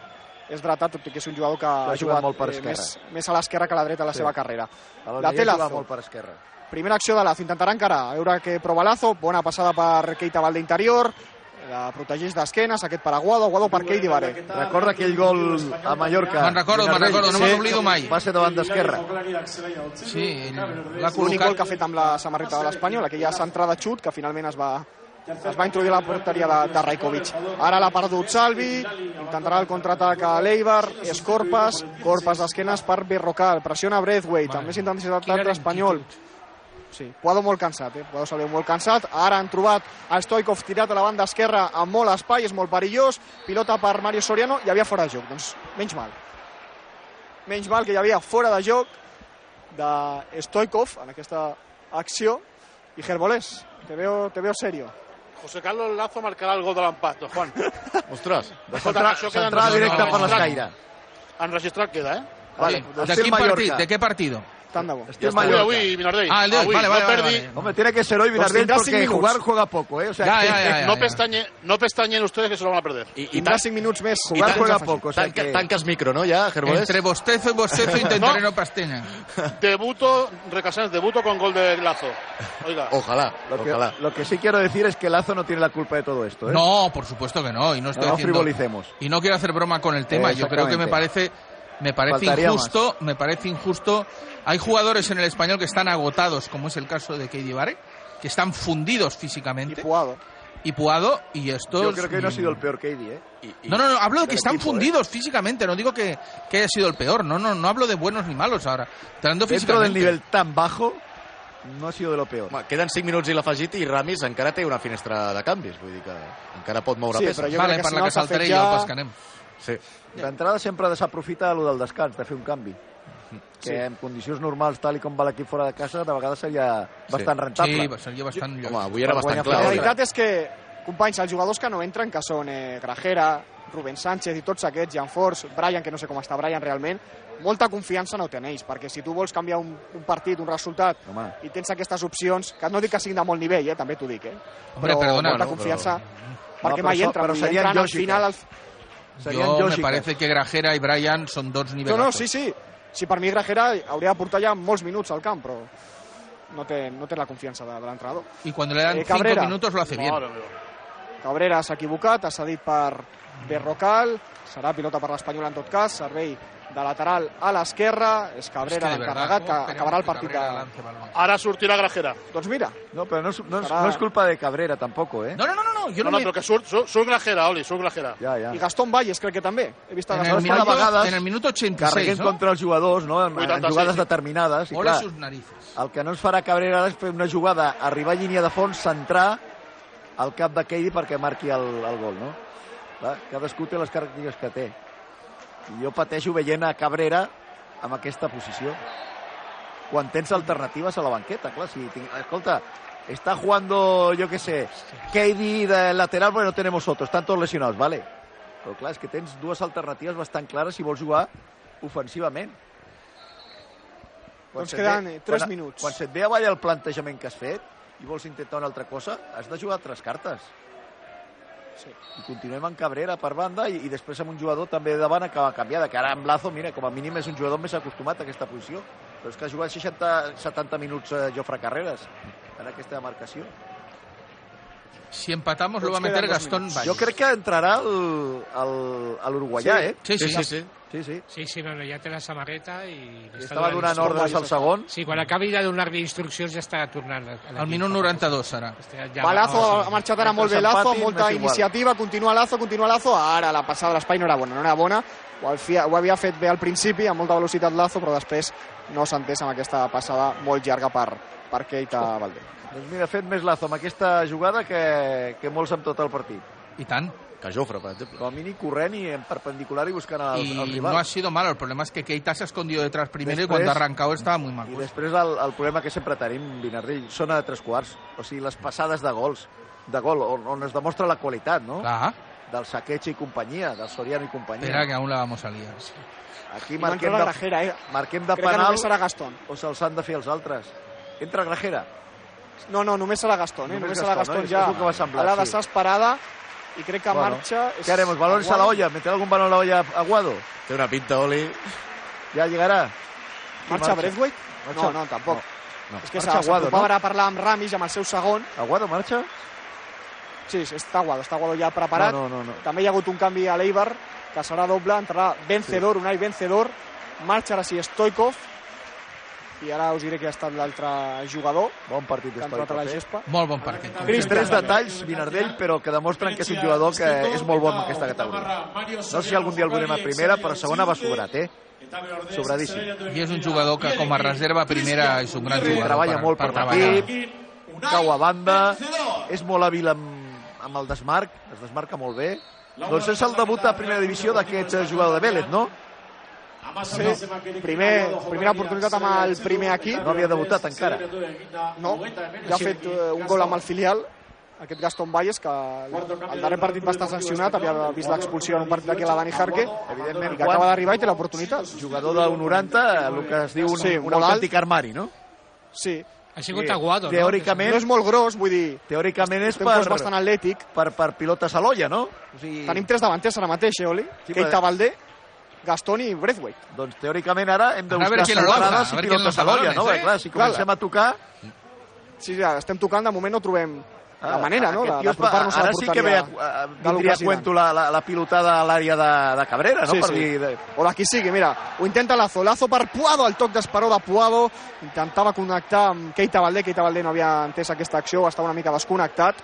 És dretà, tot i que és un jugador que ha jugat jugat molt per eh, més, més a l'esquerra que a la dreta a la Sí. seva carrera. A La la té juga Lazo. molt per esquerra. Primera acció de Lazo, intentarà encarar, a veure què prova Lazo, bona passada per Keita Valde interior, La protegeix d'esquenes, aquest per Aguado, Aguado per Keidi Baré. Recorda aquell gol a Mallorca. Me'n recordo, me'n recordo, no me'n oblido mai. Va ser davant d'esquerra. Sí, l'ha L'únic col·locat... gol que ha fet amb la samarreta de l'Espanyol, aquella centrada xut que finalment es va, es va introduir a la porteria de, de Rajkovic. Ara l'ha perdut Salvi, intentarà el contraatac a l'Eibar, és Corpas, Corpas d'esquenes per Berrocal, pressiona més intensitat Quina l'Espanyol. Sí, Puado molt cansat, eh? Li veu molt cansat. Ara han trobat el Stoikov tirat a la banda esquerra amb molt espai, és molt perillós. Pilota per Mario Soriano, hi havia fora de joc. Doncs menys mal. Menys mal que hi havia fora de joc de Stoikov en aquesta acció. I Gerbolés, te veo, te veo serio. José Carlos Lazo marcarà el gol de l'empat, Juan. Ostres, De centrar, centrar directe per l'escaire. Enregistrat queda, eh? Vale, ¿De estil quin partit? ¿De qué partido? Estil Avui, Mallorca. avui, Minardell. Ah, el de hoy. Avui, Vale, vale, no vale, perdi, vale. Hombre, tiene que ser hoy Vinardell cinc porque jugar juega poco, ¿eh? O sea, Ya, ya, ya, ya, no, ya. pestañe, no pestañen ustedes que se lo van a perder. I, i Tindrà tan, 5 minuts més. Jugar juega poco, o sea tanca, que... tanques micro, no, ja, Gerbolés? Entre bostezo y bostezo intentaré No. no pastena. Debuto, Recasanes, debuto con gol de Lazo. Oiga, Ojalá, Lo que, ojalá. lo que sí quiero decir es que Lazo no tiene la culpa de todo esto, ¿eh? No, por supuesto que no. Y no estoy No, no haciendo... frivolicemos. Y no quiero hacer broma con el tema. Yo creo que me parece, me parece Faltaría injusto, me parece injusto. Hay jugadores en el español que están agotados, como es el caso de Keidi Bare, que están fundidos Y físicamente. Puado. Y Puado, y estos... Yo creo que hoy no ha sido el peor KD, ¿eh? I, i, No, no, no, hablo de que están equipo, fundidos físicamente, no digo que, que haya sido el peor, no, no, no hablo de buenos ni malos ahora. Dentro físicamente. del nivel tan bajo, no ha sido de lo peor. Home, queden 5 minuts i l'afegit i Ramis encara té una finestra de canvis, vull dir que encara pot moure Sí, peces. però jo Vale, crec que per si la no que saltaré fet jo el ja... pescarem. Sí. D'entrada sempre desaprofita lo del descans, de fer un canvi. Que Sí. en condicions normals, tal i com va l'equip fora de casa, de vegades seria bastant Sí, rentable. seria bastant Home, lògic. avui era bastant guanyar clar. La Claro. veritat és que, companys, els jugadors que no entren, que són eh, Grajera, Rubén Sánchez i tots aquests, Jan Force, Brian, que no sé com està Brian realment, molta confiança no tenéis, perquè si tu vols canviar un, un partit, un resultat, Home. i tens aquestes opcions, que no dic que siguin de molt nivell, eh, també t'ho dic, eh? Hombre, però perdona, molta no, confiança, No, perquè però mai entren, però serien entren al final... Al... Serien Yo me lògiques. parece que Grajera y Brian son dos niveles. No, no, sí, sí. Si per mi Grajera hauria de portar ja molts minuts al camp, però no té, no té la confiança de, de l'entrenador. Y cuando le dan Eh, cinco Cabrera. minutos lo hace bien. Cabrera s'ha equivocat, ha cedit per Berrocal, serà pilota per l'Espanyol en tot cas, servei de lateral a l'esquerra, és Es que Cabrera de verdad, l'encarregat, que ¿cómo esperamos acabarà el que partit de... Ara sortirà Grajera. Doncs mira, No, pero no es, no, es, Será- no es culpa de Cabrera tampoco, ¿eh? No, no, no, no, no, yo No, no, no, però que surt, surt, surt Grajera, Oli, surt Grajera. Ja, ja. i Gastón Valles crec que també. He vist a en, el Gastón Valles. vegades en el minuto 86, Carreguen ¿no? contra els jugadors, no? En, en 86, jugades sí. determinades. I clar, sus narices. el que no ens farà Cabrera és fer una jugada, arribar a línia de fons, centrar al cap de Keidi perquè marqui el, el gol, no? Clar, cadascú té les característiques que té. I jo pateixo veient a Cabrera amb aquesta posició. Quan tens alternatives a la banqueta, clar, si tinc... escolta, está jugando, yo qué sé, Keidi de lateral, bueno, no tenemos otros, están todos lesionados, vale. Però clar, és que tens dues alternatives bastant clares si vols jugar ofensivament. Doncs se't queden, ve- eh, tres quan, minuts. Quan se't ve avall el plantejament que has fet i vols intentar una altra cosa, has de jugar tres cartes. Sí. I continuem amb Cabrera per banda i, i després amb un jugador també de davant acaba canviada, que ara amb Lazo, mira, com a mínim és un jugador més acostumat a aquesta posició. Però és que ha jugat 60, 70 minuts eh, Jofre Carreras en aquesta marcació. Si empatamos lo va a meter Gastón. Valles. Jo crec que entrarà l'uruguaià, Sí. eh? Sí, sí, Sí, sí, sí. Sí, sí. Sí, sí, no, no, ja té la samarreta i... estava donant ordres al segon. Sí, quan acabi de donar-li instruccions ja està tornant. Al minut 92 serà. Ja, Va Lazo, no, ha marxat ara molt bé Lazo, molta iniciativa, continua Lazo, continua Lazo, ara la passada de l'espai no era bona, no era bona, ho, havia, ho havia fet bé al principi, amb molta velocitat Lazo, però després no s'ha entès amb aquesta passada molt llarga per, per Keita Valdé. Doncs mira, ha fet més Lazo amb aquesta jugada que, que molts amb tot el partit. Y tan. Que Jofre, per exemple. Com a mínim corrent i en perpendicular i buscant el, el Y rival. no ha sido malo. El problema es que Keita se ha escondido detrás primero y Después- cuando ha arrancado estaba muy mal. I després el, el problema que sempre tenim, Vinardell, són a tres quarts. O sigui, les passades de gols, de gol, on, on es demostra la qualitat, no? Ah, Del Saqueig i companyia, del Soriano i companyia. espera que aún la vamos a liar. Aquí I no marquem de, Grajera, eh? marquem de Crec que penal només serà Gastón. o se'ls han de fer els altres. Entra Grajera. No, no, només serà Gastón, eh? Només Només, serà Gastón, Gastón no? ja. És el que m'ha semblat, a la sí. desesperada i crec que Bueno, marxa... és ¿Qué haremos? ¿Balones a la Aguado. olla? ¿Meter algún balón a la olla a Aguado? Té una pinta, Oli. Ja llegarà. Marxa? Marxa? No, no, tampoc. No. És que Aguado, s'apropava no? a parlar amb Ramis, amb el seu segon. Aguado marxa? Sí, sí, està Guado, està Guado ja preparat. No, no, no, no. També hi ha hagut un canvi a l'Eibar, que serà doble, entrarà Vencedor, Unai Vencedor, marxa ara sí Stoikov, i ara us diré que ha estat l'altre jugador. Bon partit que ha entrat a la gespa. Molt bon partit. Cris, tres detalls, Vinardell, però que demostren que és un jugador que és molt bon en aquesta categoria. No sé si algun dia el veurem a primera, però a segona va sobrat, eh? Sobradíssim. I és un jugador que com a reserva primera és un gran jugador. Treballa per, molt per, treballar. l'equip, cau a banda, és molt hàbil amb, amb el desmarc, es desmarca molt bé. Doncs és el debut a primera divisió d'aquest eh, jugador de Vélez, no? Sí, primer, primera oportunitat amb el primer equip. No havia debutat encara. No, ja ha fet eh, un gol amb el filial, aquest Gaston Valles, que el darrer partit va estar sancionat, havia vist l'expulsió en un partit aquí a la Dani Jarque, Evidentment, i que acaba d'arribar i té l'oportunitat. Jugador del 90, el que es diu un, Sí, un autèntic armari, no? Sí. Ha sigut Aguado, no? Teòricament, No és molt gros, vull dir... teòricament és per, bastant atlètic. per, per pilotes a l'olla, no? O sigui, Tenim tres davanters ara mateix, eh, Oli? Sí, Keita Valdé, Gaston i Braithwaite. Doncs teòricament ara hem de A veure buscar lo lanza, centrades a i pilotes a l'olla, no? eh? Clar, si comencem a tocar... Sí, sí, estem tocant, de moment no trobem la Ah, manera, no?, d'apropar-nos a la Ara sí que ve, porteria a, a, vindria a cuento la, la, la pilotada a l'àrea de, de Cabrera, no? Sí, per sí. dir... De... O la qui sigui, mira, ho intenta Lazo, Lazo per Puado, el toc d'esperó de Puado, intentava connectar amb Keita Valdé, Keita Valdé no havia entès aquesta acció, estava una mica desconnectat,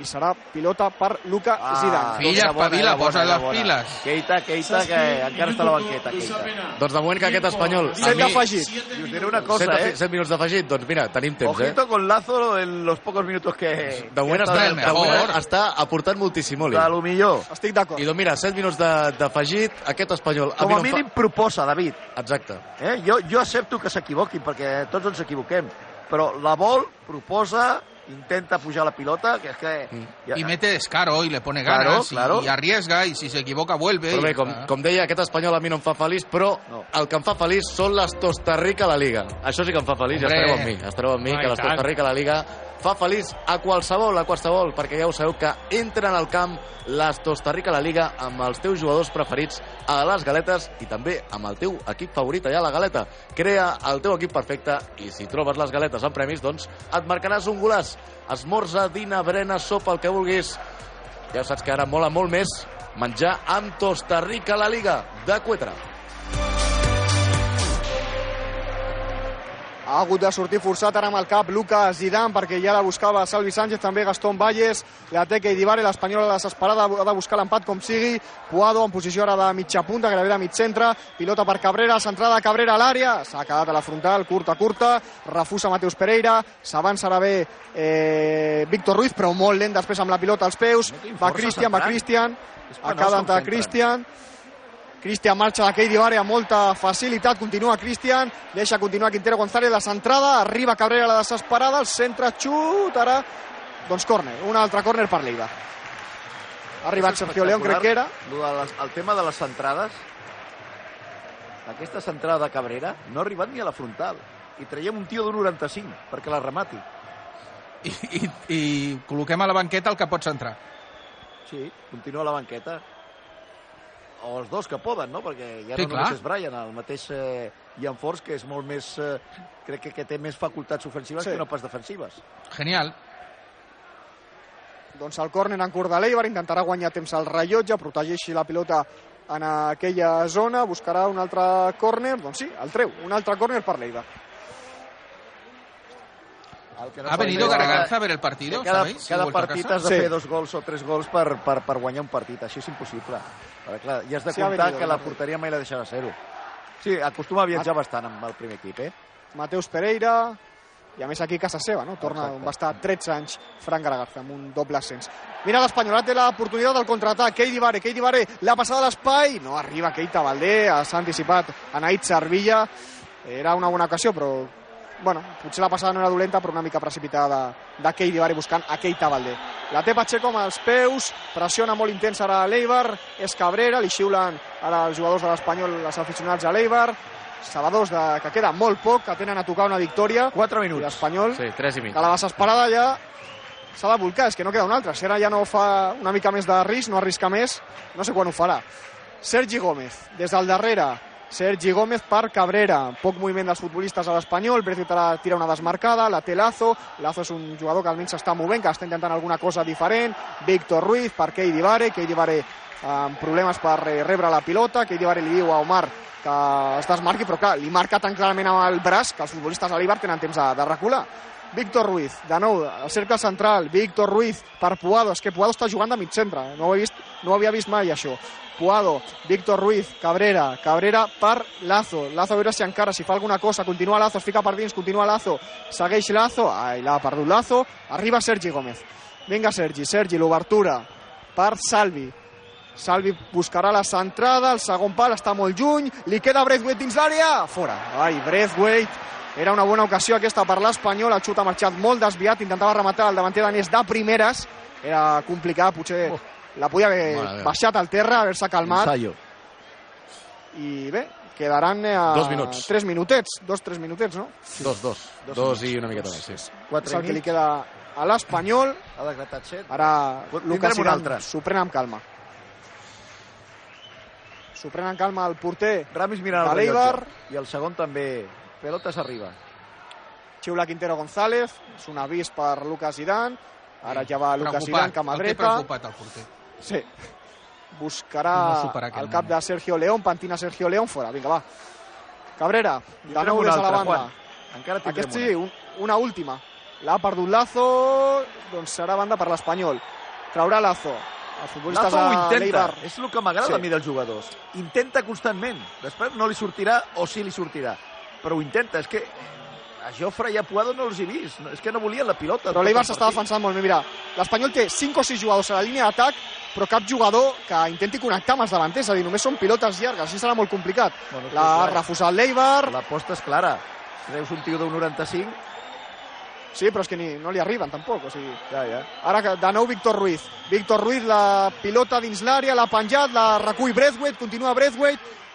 i serà pilota per Luca Ah, Zidane. Filla, espavila, posa les piles. Keita, Keita, que encara està a la banqueta, Keita. Doncs de moment que aquest espanyol... Set mi- d'afegit. I us diré una cosa, set, eh? set minuts d'afegit, doncs mira, tenim temps, eh? Ojito con Lazo en los pocos minutos que... De moment, que està, el de moment està aportant moltíssim, Oli. De lo millor. Estic d'acord. I doncs mira, 7 minuts de- d'afegit, aquest espanyol... Com mi a mínim proposa, David. Fa... Exacte. Eh? Jo, jo accepto que s'equivoquin, perquè tots ens equivoquem. Però la vol, proposa, intenta pujar la pilota, que és que... Ja, Y mete descaro y le pone Claro, ganas y- claro. y, arriesga y si se equivoca vuelve. Però bé, com, está. com deia, aquest espanyol a mi no em fa feliç, però No. el que em fa feliç són les Costa Rica a la Liga. Això sí que em fa feliç, i Hombre. estareu amb mi. Estareu amb mi, Ah, que i les tant. Costa Rica a la Liga fa feliç a qualsevol, a qualsevol, perquè ja ho sabeu que entren al camp les Costa Rica a la Liga amb els teus jugadors preferits a les galetes i també amb el teu equip favorit allà a la galeta. Crea el teu equip perfecte i si trobes les galetes en premis, doncs et marcaràs un golaç. Esmorza, dina, berena, sopa, el que vulguis. Ja saps que ara mola molt més menjar amb Costa Rica la Liga de Cuetra. Ha hagut de sortir forçat ara amb el cap Lucas Zidane perquè ja la buscava Salvi Sánchez, també Gastón Valles, la té Keidi Vare, l'Espanyol a la desesperada ha de buscar l'empat com sigui, Puado en posició ara de mitja punta, gairebé de mig centre, pilota per Cabrera, centrada Cabrera a l'àrea, s'ha quedat a la frontal, curta, curta, refusa Mateus Pereira, s'avança ara bé eh, Víctor Ruiz, però molt lent després amb la pilota als peus, va força Cristian, va. Cristian, És ha penós quedat com de centren. Cristian, Cristian marxa de Keidi Vare amb molta facilitat, continua Cristian, deixa continuar Quintero González, la centrada, arriba Cabrera la desesperada, el centre xut, ara, doncs córner, un altre córner per l'Eibar. Ha arribat Sergio León, crec que era. El tema de les centrades, aquesta centrada de Cabrera no ha arribat ni a la frontal. I traiem un tio d'un 95 perquè la remati. I, i, I col·loquem a la banqueta el que pot centrar. Sí, continua a la banqueta. O els dos que poden, no? Perquè ja Sí, no clar. només és Brian, el mateix eh, Ian Force, que és molt més... Eh, crec que, que té més facultats ofensives Sí. que no pas defensives. Genial. Doncs el córner en curt de l'Eibar, intentarà guanyar temps al rellotge, protegeixi la pilota en aquella zona, buscarà un altre córner, doncs sí, el treu, un altre córner per l'Eibar. El que no ¿Ha venido Garganza a ver el partido? cada, ¿Sabéis? Cada a partit has de Sí. fer dos gols o tres gols per, per, per guanyar un partit. Així és impossible. Perquè, clar, ja has de Sí, ha comptar venido, que la porteria mai la deixarà zero. Sí, acostuma a viatjar bastant amb el primer equip, eh? Mateus Pereira, i a més aquí a casa seva, no? Torna Exacte. on va estar 13 anys Frank Gargarza, amb un doble ascens. Mira l'Espanyol, té l'oportunitat del contraatac, Keidi Vare, Keidi Vare, l'ha passada a l'espai, no arriba Keita Valdé, s'ha anticipat Anaït Servilla, era una bona ocasió, però bueno, potser la passada no era dolenta, però una mica precipitada de, de Keidi Vare buscant a Keita Valdé. La té Pacheco amb els peus, pressiona molt intens ara l'Eibar, és Cabrera, li xiulen ara els jugadors de l'Espanyol, els aficionats a l'Eibar, Sabadors de, que queda molt poc, que tenen a tocar una victòria. 4 I minuts. l'Espanyol, Sí, 3 i mig. de la desesperada ja s'ha de volcar, és que no queda un altre. Si ara ja no fa una mica més de risc, no arrisca més, no sé quan ho farà. Sergi Gómez, des del darrere, Sergi Gómez per Cabrera. Poc moviment dels futbolistes a l'Espanyol. Ara tira una desmarcada, la té Lazo. Lazo és un jugador que almenys s'està movent, que està intentant alguna cosa diferent. Víctor Ruiz per Keidi Vare. Keidi Vare eh, amb problemes per eh, rebre la pilota. Keidi Vare li diu a Omar que es desmarqui, però clar, li marca tan clarament amb el braç que els futbolistes de l'Ibar tenen temps de, de recular. Víctor Ruiz, de nou, al cercle central, Víctor Ruiz per Puado, és que Puado està jugant de mig centre, eh? no ho, he vist, no ho havia vist mai això. Puado, Víctor Ruiz, Cabrera, Cabrera per Lazo, Lazo a veure si encara, si fa alguna cosa, continua Lazo, es fica per dins, continua Lazo, segueix Lazo, ai, l'ha perdut Lazo, arriba Sergi Gómez. Vinga Sergi, Sergi, l'obertura per Salvi, Salvi buscarà la centrada, el segon pal està molt lluny, li queda Braithwaite dins l'àrea, fora. Ai, Braithwaite, era una bona ocasió aquesta per l'Espanyol, el xut ha marxat molt desviat, intentava rematar el davanter danès de primeres, era complicat, potser oh. la podia haver Mare meva. baixat al terra, haver-se calmat. Ensayo. I bé, quedaran eh, Dos minuts. tres minutets, dos, tres minutets, no? Dos, dos. Dos Dos, i una miqueta més, sí. és el que li queda a l'Espanyol. Ha decretat set. Ara Lucas Iran altre. s'ho pren amb calma. S'ho pren amb calma el porter Ramis mirant el rellotge. I el segon també. Pelota s'arriba. Xiula Quintero González, és un avís per Lucas Iran. Ara ja va Lucas Iran, cama el dreta. preocupat el porter. Sí. Buscarà No el cap de Sergio León, pentina Sergio León, fora. Vinga, va. Cabrera, de nou una des de la banda. Juan. Encara tindrem Aquest sí, un, una última. L'ha perdut Lazo, doncs serà banda per l'Espanyol. Traurà Lazo. Els futbolistes Lazo ho intenta, l'Eibar. és el que m'agrada Sí. a mi dels jugadors. Intenta constantment. Després no li sortirà o sí li sortirà. Però ho intenta, és que a Jofre i a Puado no els he vist. És que no volien la pilota. Però l'Eibar s'està defensant molt bé. Mira, l'Espanyol té 5 o 6 jugadors a la línia d'atac, però cap jugador que intenti connectar amb els davanters. És a dir, només són pilotes llargues, així serà molt complicat. Bueno, L'ha refusat l'Eibar. L'aposta és clara. Treus un tio d'un 95... Sí, però és que ni, no li arriben tampoc. O sigui, Ja, ja. Ara que de nou Víctor Ruiz. Víctor Ruiz, la pilota dins l'àrea, l'ha penjat, la recull Braithwaite, continua Braithwaite.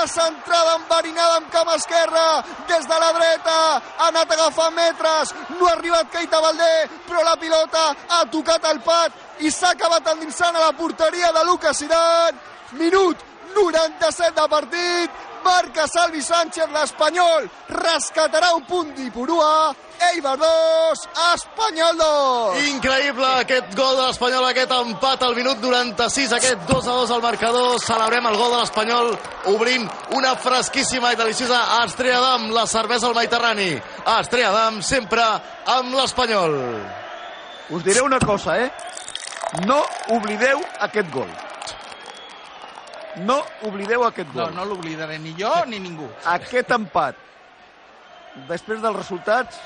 La centrada enverinada amb cama esquerra. Des de la dreta, ha anat a agafar metres, no ha arribat Keita Valdé, però la pilota ha tocat el pat i s'ha acabat endinsant a la porteria de Lucas Iran. Minut 97 de partit, marca Salvi Sánchez, l'Espanyol rescatarà un punt d'Ipurua, Eibar 2, Espanyol 2. Increïble aquest gol de l'Espanyol, aquest empat al minut 96, aquest 2 a 2 al marcador. Celebrem el gol de l'Espanyol obrint una fresquíssima i deliciosa Estrella d'Am, la cervesa al Mediterrani. Estrella d'Am, sempre amb l'Espanyol. Us diré una cosa, eh? No oblideu aquest gol. No oblideu aquest No, gol. no l'oblidaré ni jo ni ningú. Aquest empat, després dels resultats,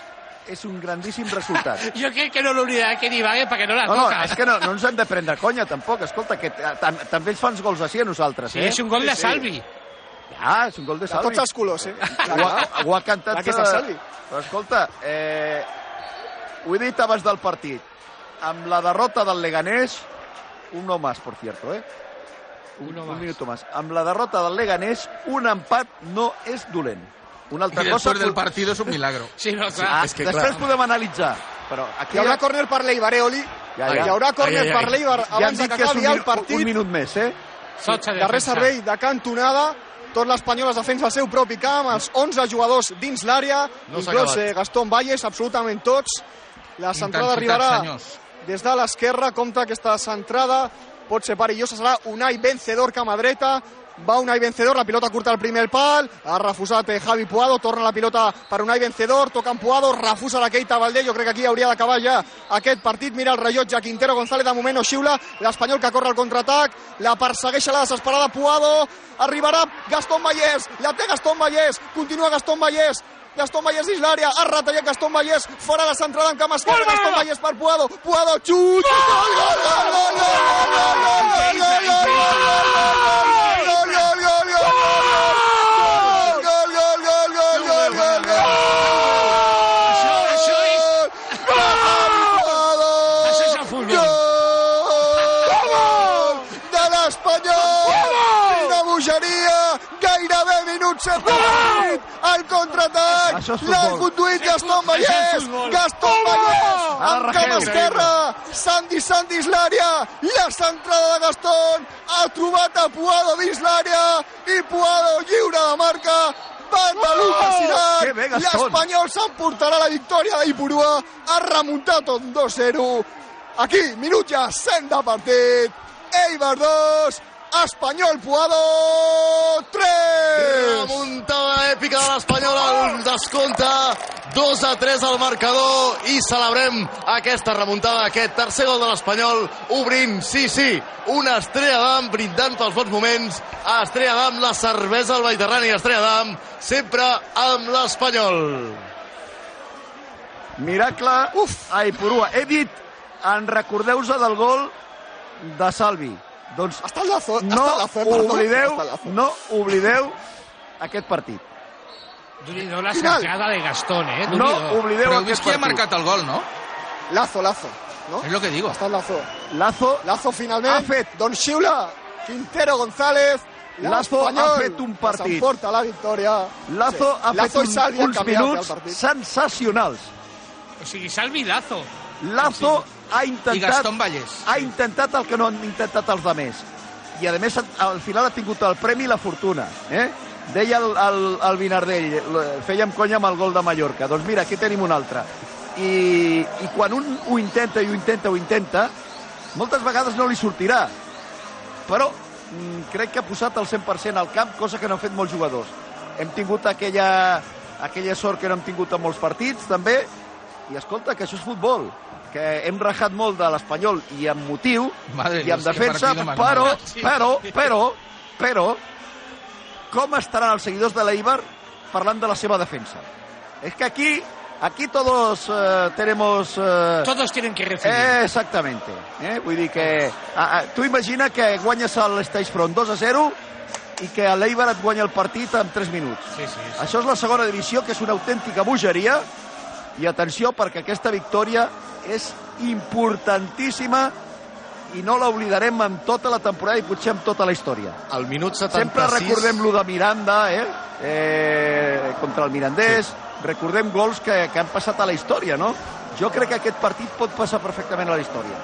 és un grandíssim resultat. Yo creo que no lo olvidará que ni Vague para que no la No, no, toca. és que no, no ens hem de prendre conya, tampoc. Escolta, que eh, tam també ens fan gols així a nosaltres, Sí, eh? és un gol de Salvi. Ja, és un gol de De Salvi. tots els colors, eh? Ho ha, ho ha cantat... Que és de eh, Salvi. Però escolta, eh, ho he dit abans del partit. Amb la derrota del Leganés, un no más, por cierto, eh? Un, un más. minuto más. Amb la derrota del Leganés, un empat no és dolent. Una altra Y cosa... del partido es un milagro. Sí, no, Ah, clar. és que, després clar. podem analitzar. Però aquí Hi haurà còrner per l'Eibar, eh, Oli? Ja, ja. Hi haurà ai. per l'Eibar ja abans de dit que és acabi el partit. un minut més, eh? Sotxa Darrer defensa. servei de cantonada, tot l'Espanyol es defensa al seu propi camp, els 11 jugadors dins l'àrea, No inclòs acabat. eh, Gastón Valles, absolutament tots. La centrada Intensitat, arribarà senyors. des de l'esquerra, compta aquesta centrada, pot ser perillosa, serà Unai Vencedor, cama dreta, va Unai Vencedor, la pilota curta al primer pal, ha refusat eh, Javi Puado, torna la pilota per Unai Vencedor, toca en Puado, refusa la Keita Valdé, jo crec que aquí hauria d'acabar ja aquest partit, mira el rellotge, Quintero González de moment no xiula, l'Espanyol que corre al contraatac, la persegueix a la desesperada Puado, arribarà Gastón Vallès, la té Gastón Vallès, continua Gastón Vallès, Gastón Vallés dins l'àrea, es retalla Gastón Vallés, fora la centrada en cama esquerra, Gastón Vallés per Puado, Puado, xut! Gol, gol, gol, gol, gol, gol, gol, gol, gol, gol, gol, bogeria! Gairebé minut 7! El contraatac, l'ha conduït Gaston Vallès. Gaston Vallès, Ara amb cama esquerra, Sandy Sandy és l'àrea, la centrada de Gaston, ha trobat a Puado dins l'àrea, i Puado lliure de marca, Balú Que bé, Gaston. l'Espanyol s'emportarà la victòria d'Ipurua, ha remuntat un 2-0, aquí, minut ja 100 de partit, Eibar 2, Espanyol Puado 3! Remuntada èpica de l'Espanyol al descompte. 2 a 3 al marcador i celebrem aquesta remuntada, aquest tercer gol de l'Espanyol, obrint, sí, sí, una estrella d'am, brindant pels bons moments, a estrella d'am, la cervesa al Mediterrani, estrella d'am, sempre amb l'Espanyol. Miracle Uf. a Ipurua. He dit, en recordeu-se del gol de Salvi. Doncs Està el lazo, no està el lazo, perdó, oblideu, està el lazo. no oblideu aquest partit. Déu-n'hi-do la Final. centrada de Gastón, eh? No oblideu Però aquest vist qui ha partit. marcat el gol, no? Lazo, Lazo, no? És lo que digo. Està el Lazo. Lazo, Lazo finalment, Ha fet- Don Xiula, Quintero González, Lazo ha fet un partit. que s'emporta la victòria. Lazo ha Lazo fet un, uns el minuts partit. sensacionals. O sigui, Salvi Lazo. Lazo ha I intentat, Vallès. ha intentat el que no han intentat els altres. I, a més, al final ha tingut el premi i la fortuna. Eh? Deia el, el, el Vinardell, fèiem conya amb el gol de Mallorca. Doncs mira, aquí tenim un altre. I, I quan un ho intenta i ho intenta, ho intenta, moltes vegades no li sortirà. Però mm, crec que ha posat el 100% al camp, cosa que no han fet molts jugadors. Hem tingut aquella, aquella sort que no hem tingut en molts partits, també, i escolta, que això és futbol, que hem rajat molt de l'Espanyol i amb motiu Madre i amb defensa, però, però, però, però, com estaran els seguidors de l'Eibar parlant de la seva defensa? És que aquí, aquí todos eh, tenemos... Eh, Todos tienen que recibir. Eh, exactamente. Eh? Vull dir que... A, a, tu imagina que guanyes l'Stage Front 2 a 0 i que l'Eibar et guanya el partit en 3 minuts. Sí, sí, sí. Això és la segona divisió, que és una autèntica bogeria. I atenció, perquè aquesta victòria és importantíssima i no l'oblidarem en tota la temporada i potser en tota la història. Al minut 76... Sempre recordem lo de Miranda, eh? eh contra el Mirandés, sí. recordem gols que, que han passat a la història, no? Jo crec que aquest partit pot passar perfectament a la història.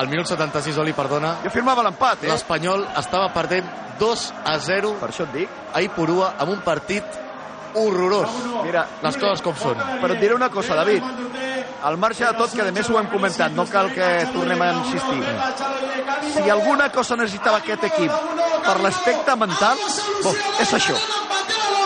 Al minut 76, Oli, perdona, Jo firmava l'empat, eh? l'Espanyol estava perdent 2 a 0 Per això et dic. a Ipurua amb un partit horrorós. Mira, Les coses com són. però et diré una cosa, David. Al marge de tot, que a més ho hem comentat, no cal que tornem a insistir. Si alguna cosa necessitava aquest equip per l'aspecte mental, bo, és això.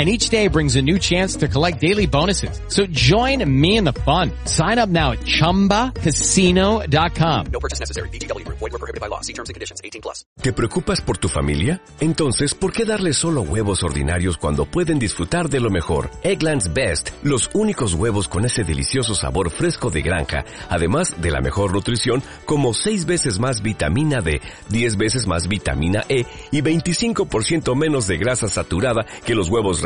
and each day brings a new chance to collect daily bonuses. So join me in the fun. Sign up now at ChumbaCasino.com. No purchase necessary. Void were prohibited by law. See terms and conditions. 18 plus. ¿Te preocupas por tu familia? Entonces, ¿por qué darles solo huevos ordinarios cuando pueden disfrutar de lo mejor? Eggland's Best, los únicos huevos con ese delicioso sabor fresco de granja, además de la mejor nutrición, como 6 veces más vitamina D, 10 veces más vitamina E y 25% menos de grasa saturada que los huevos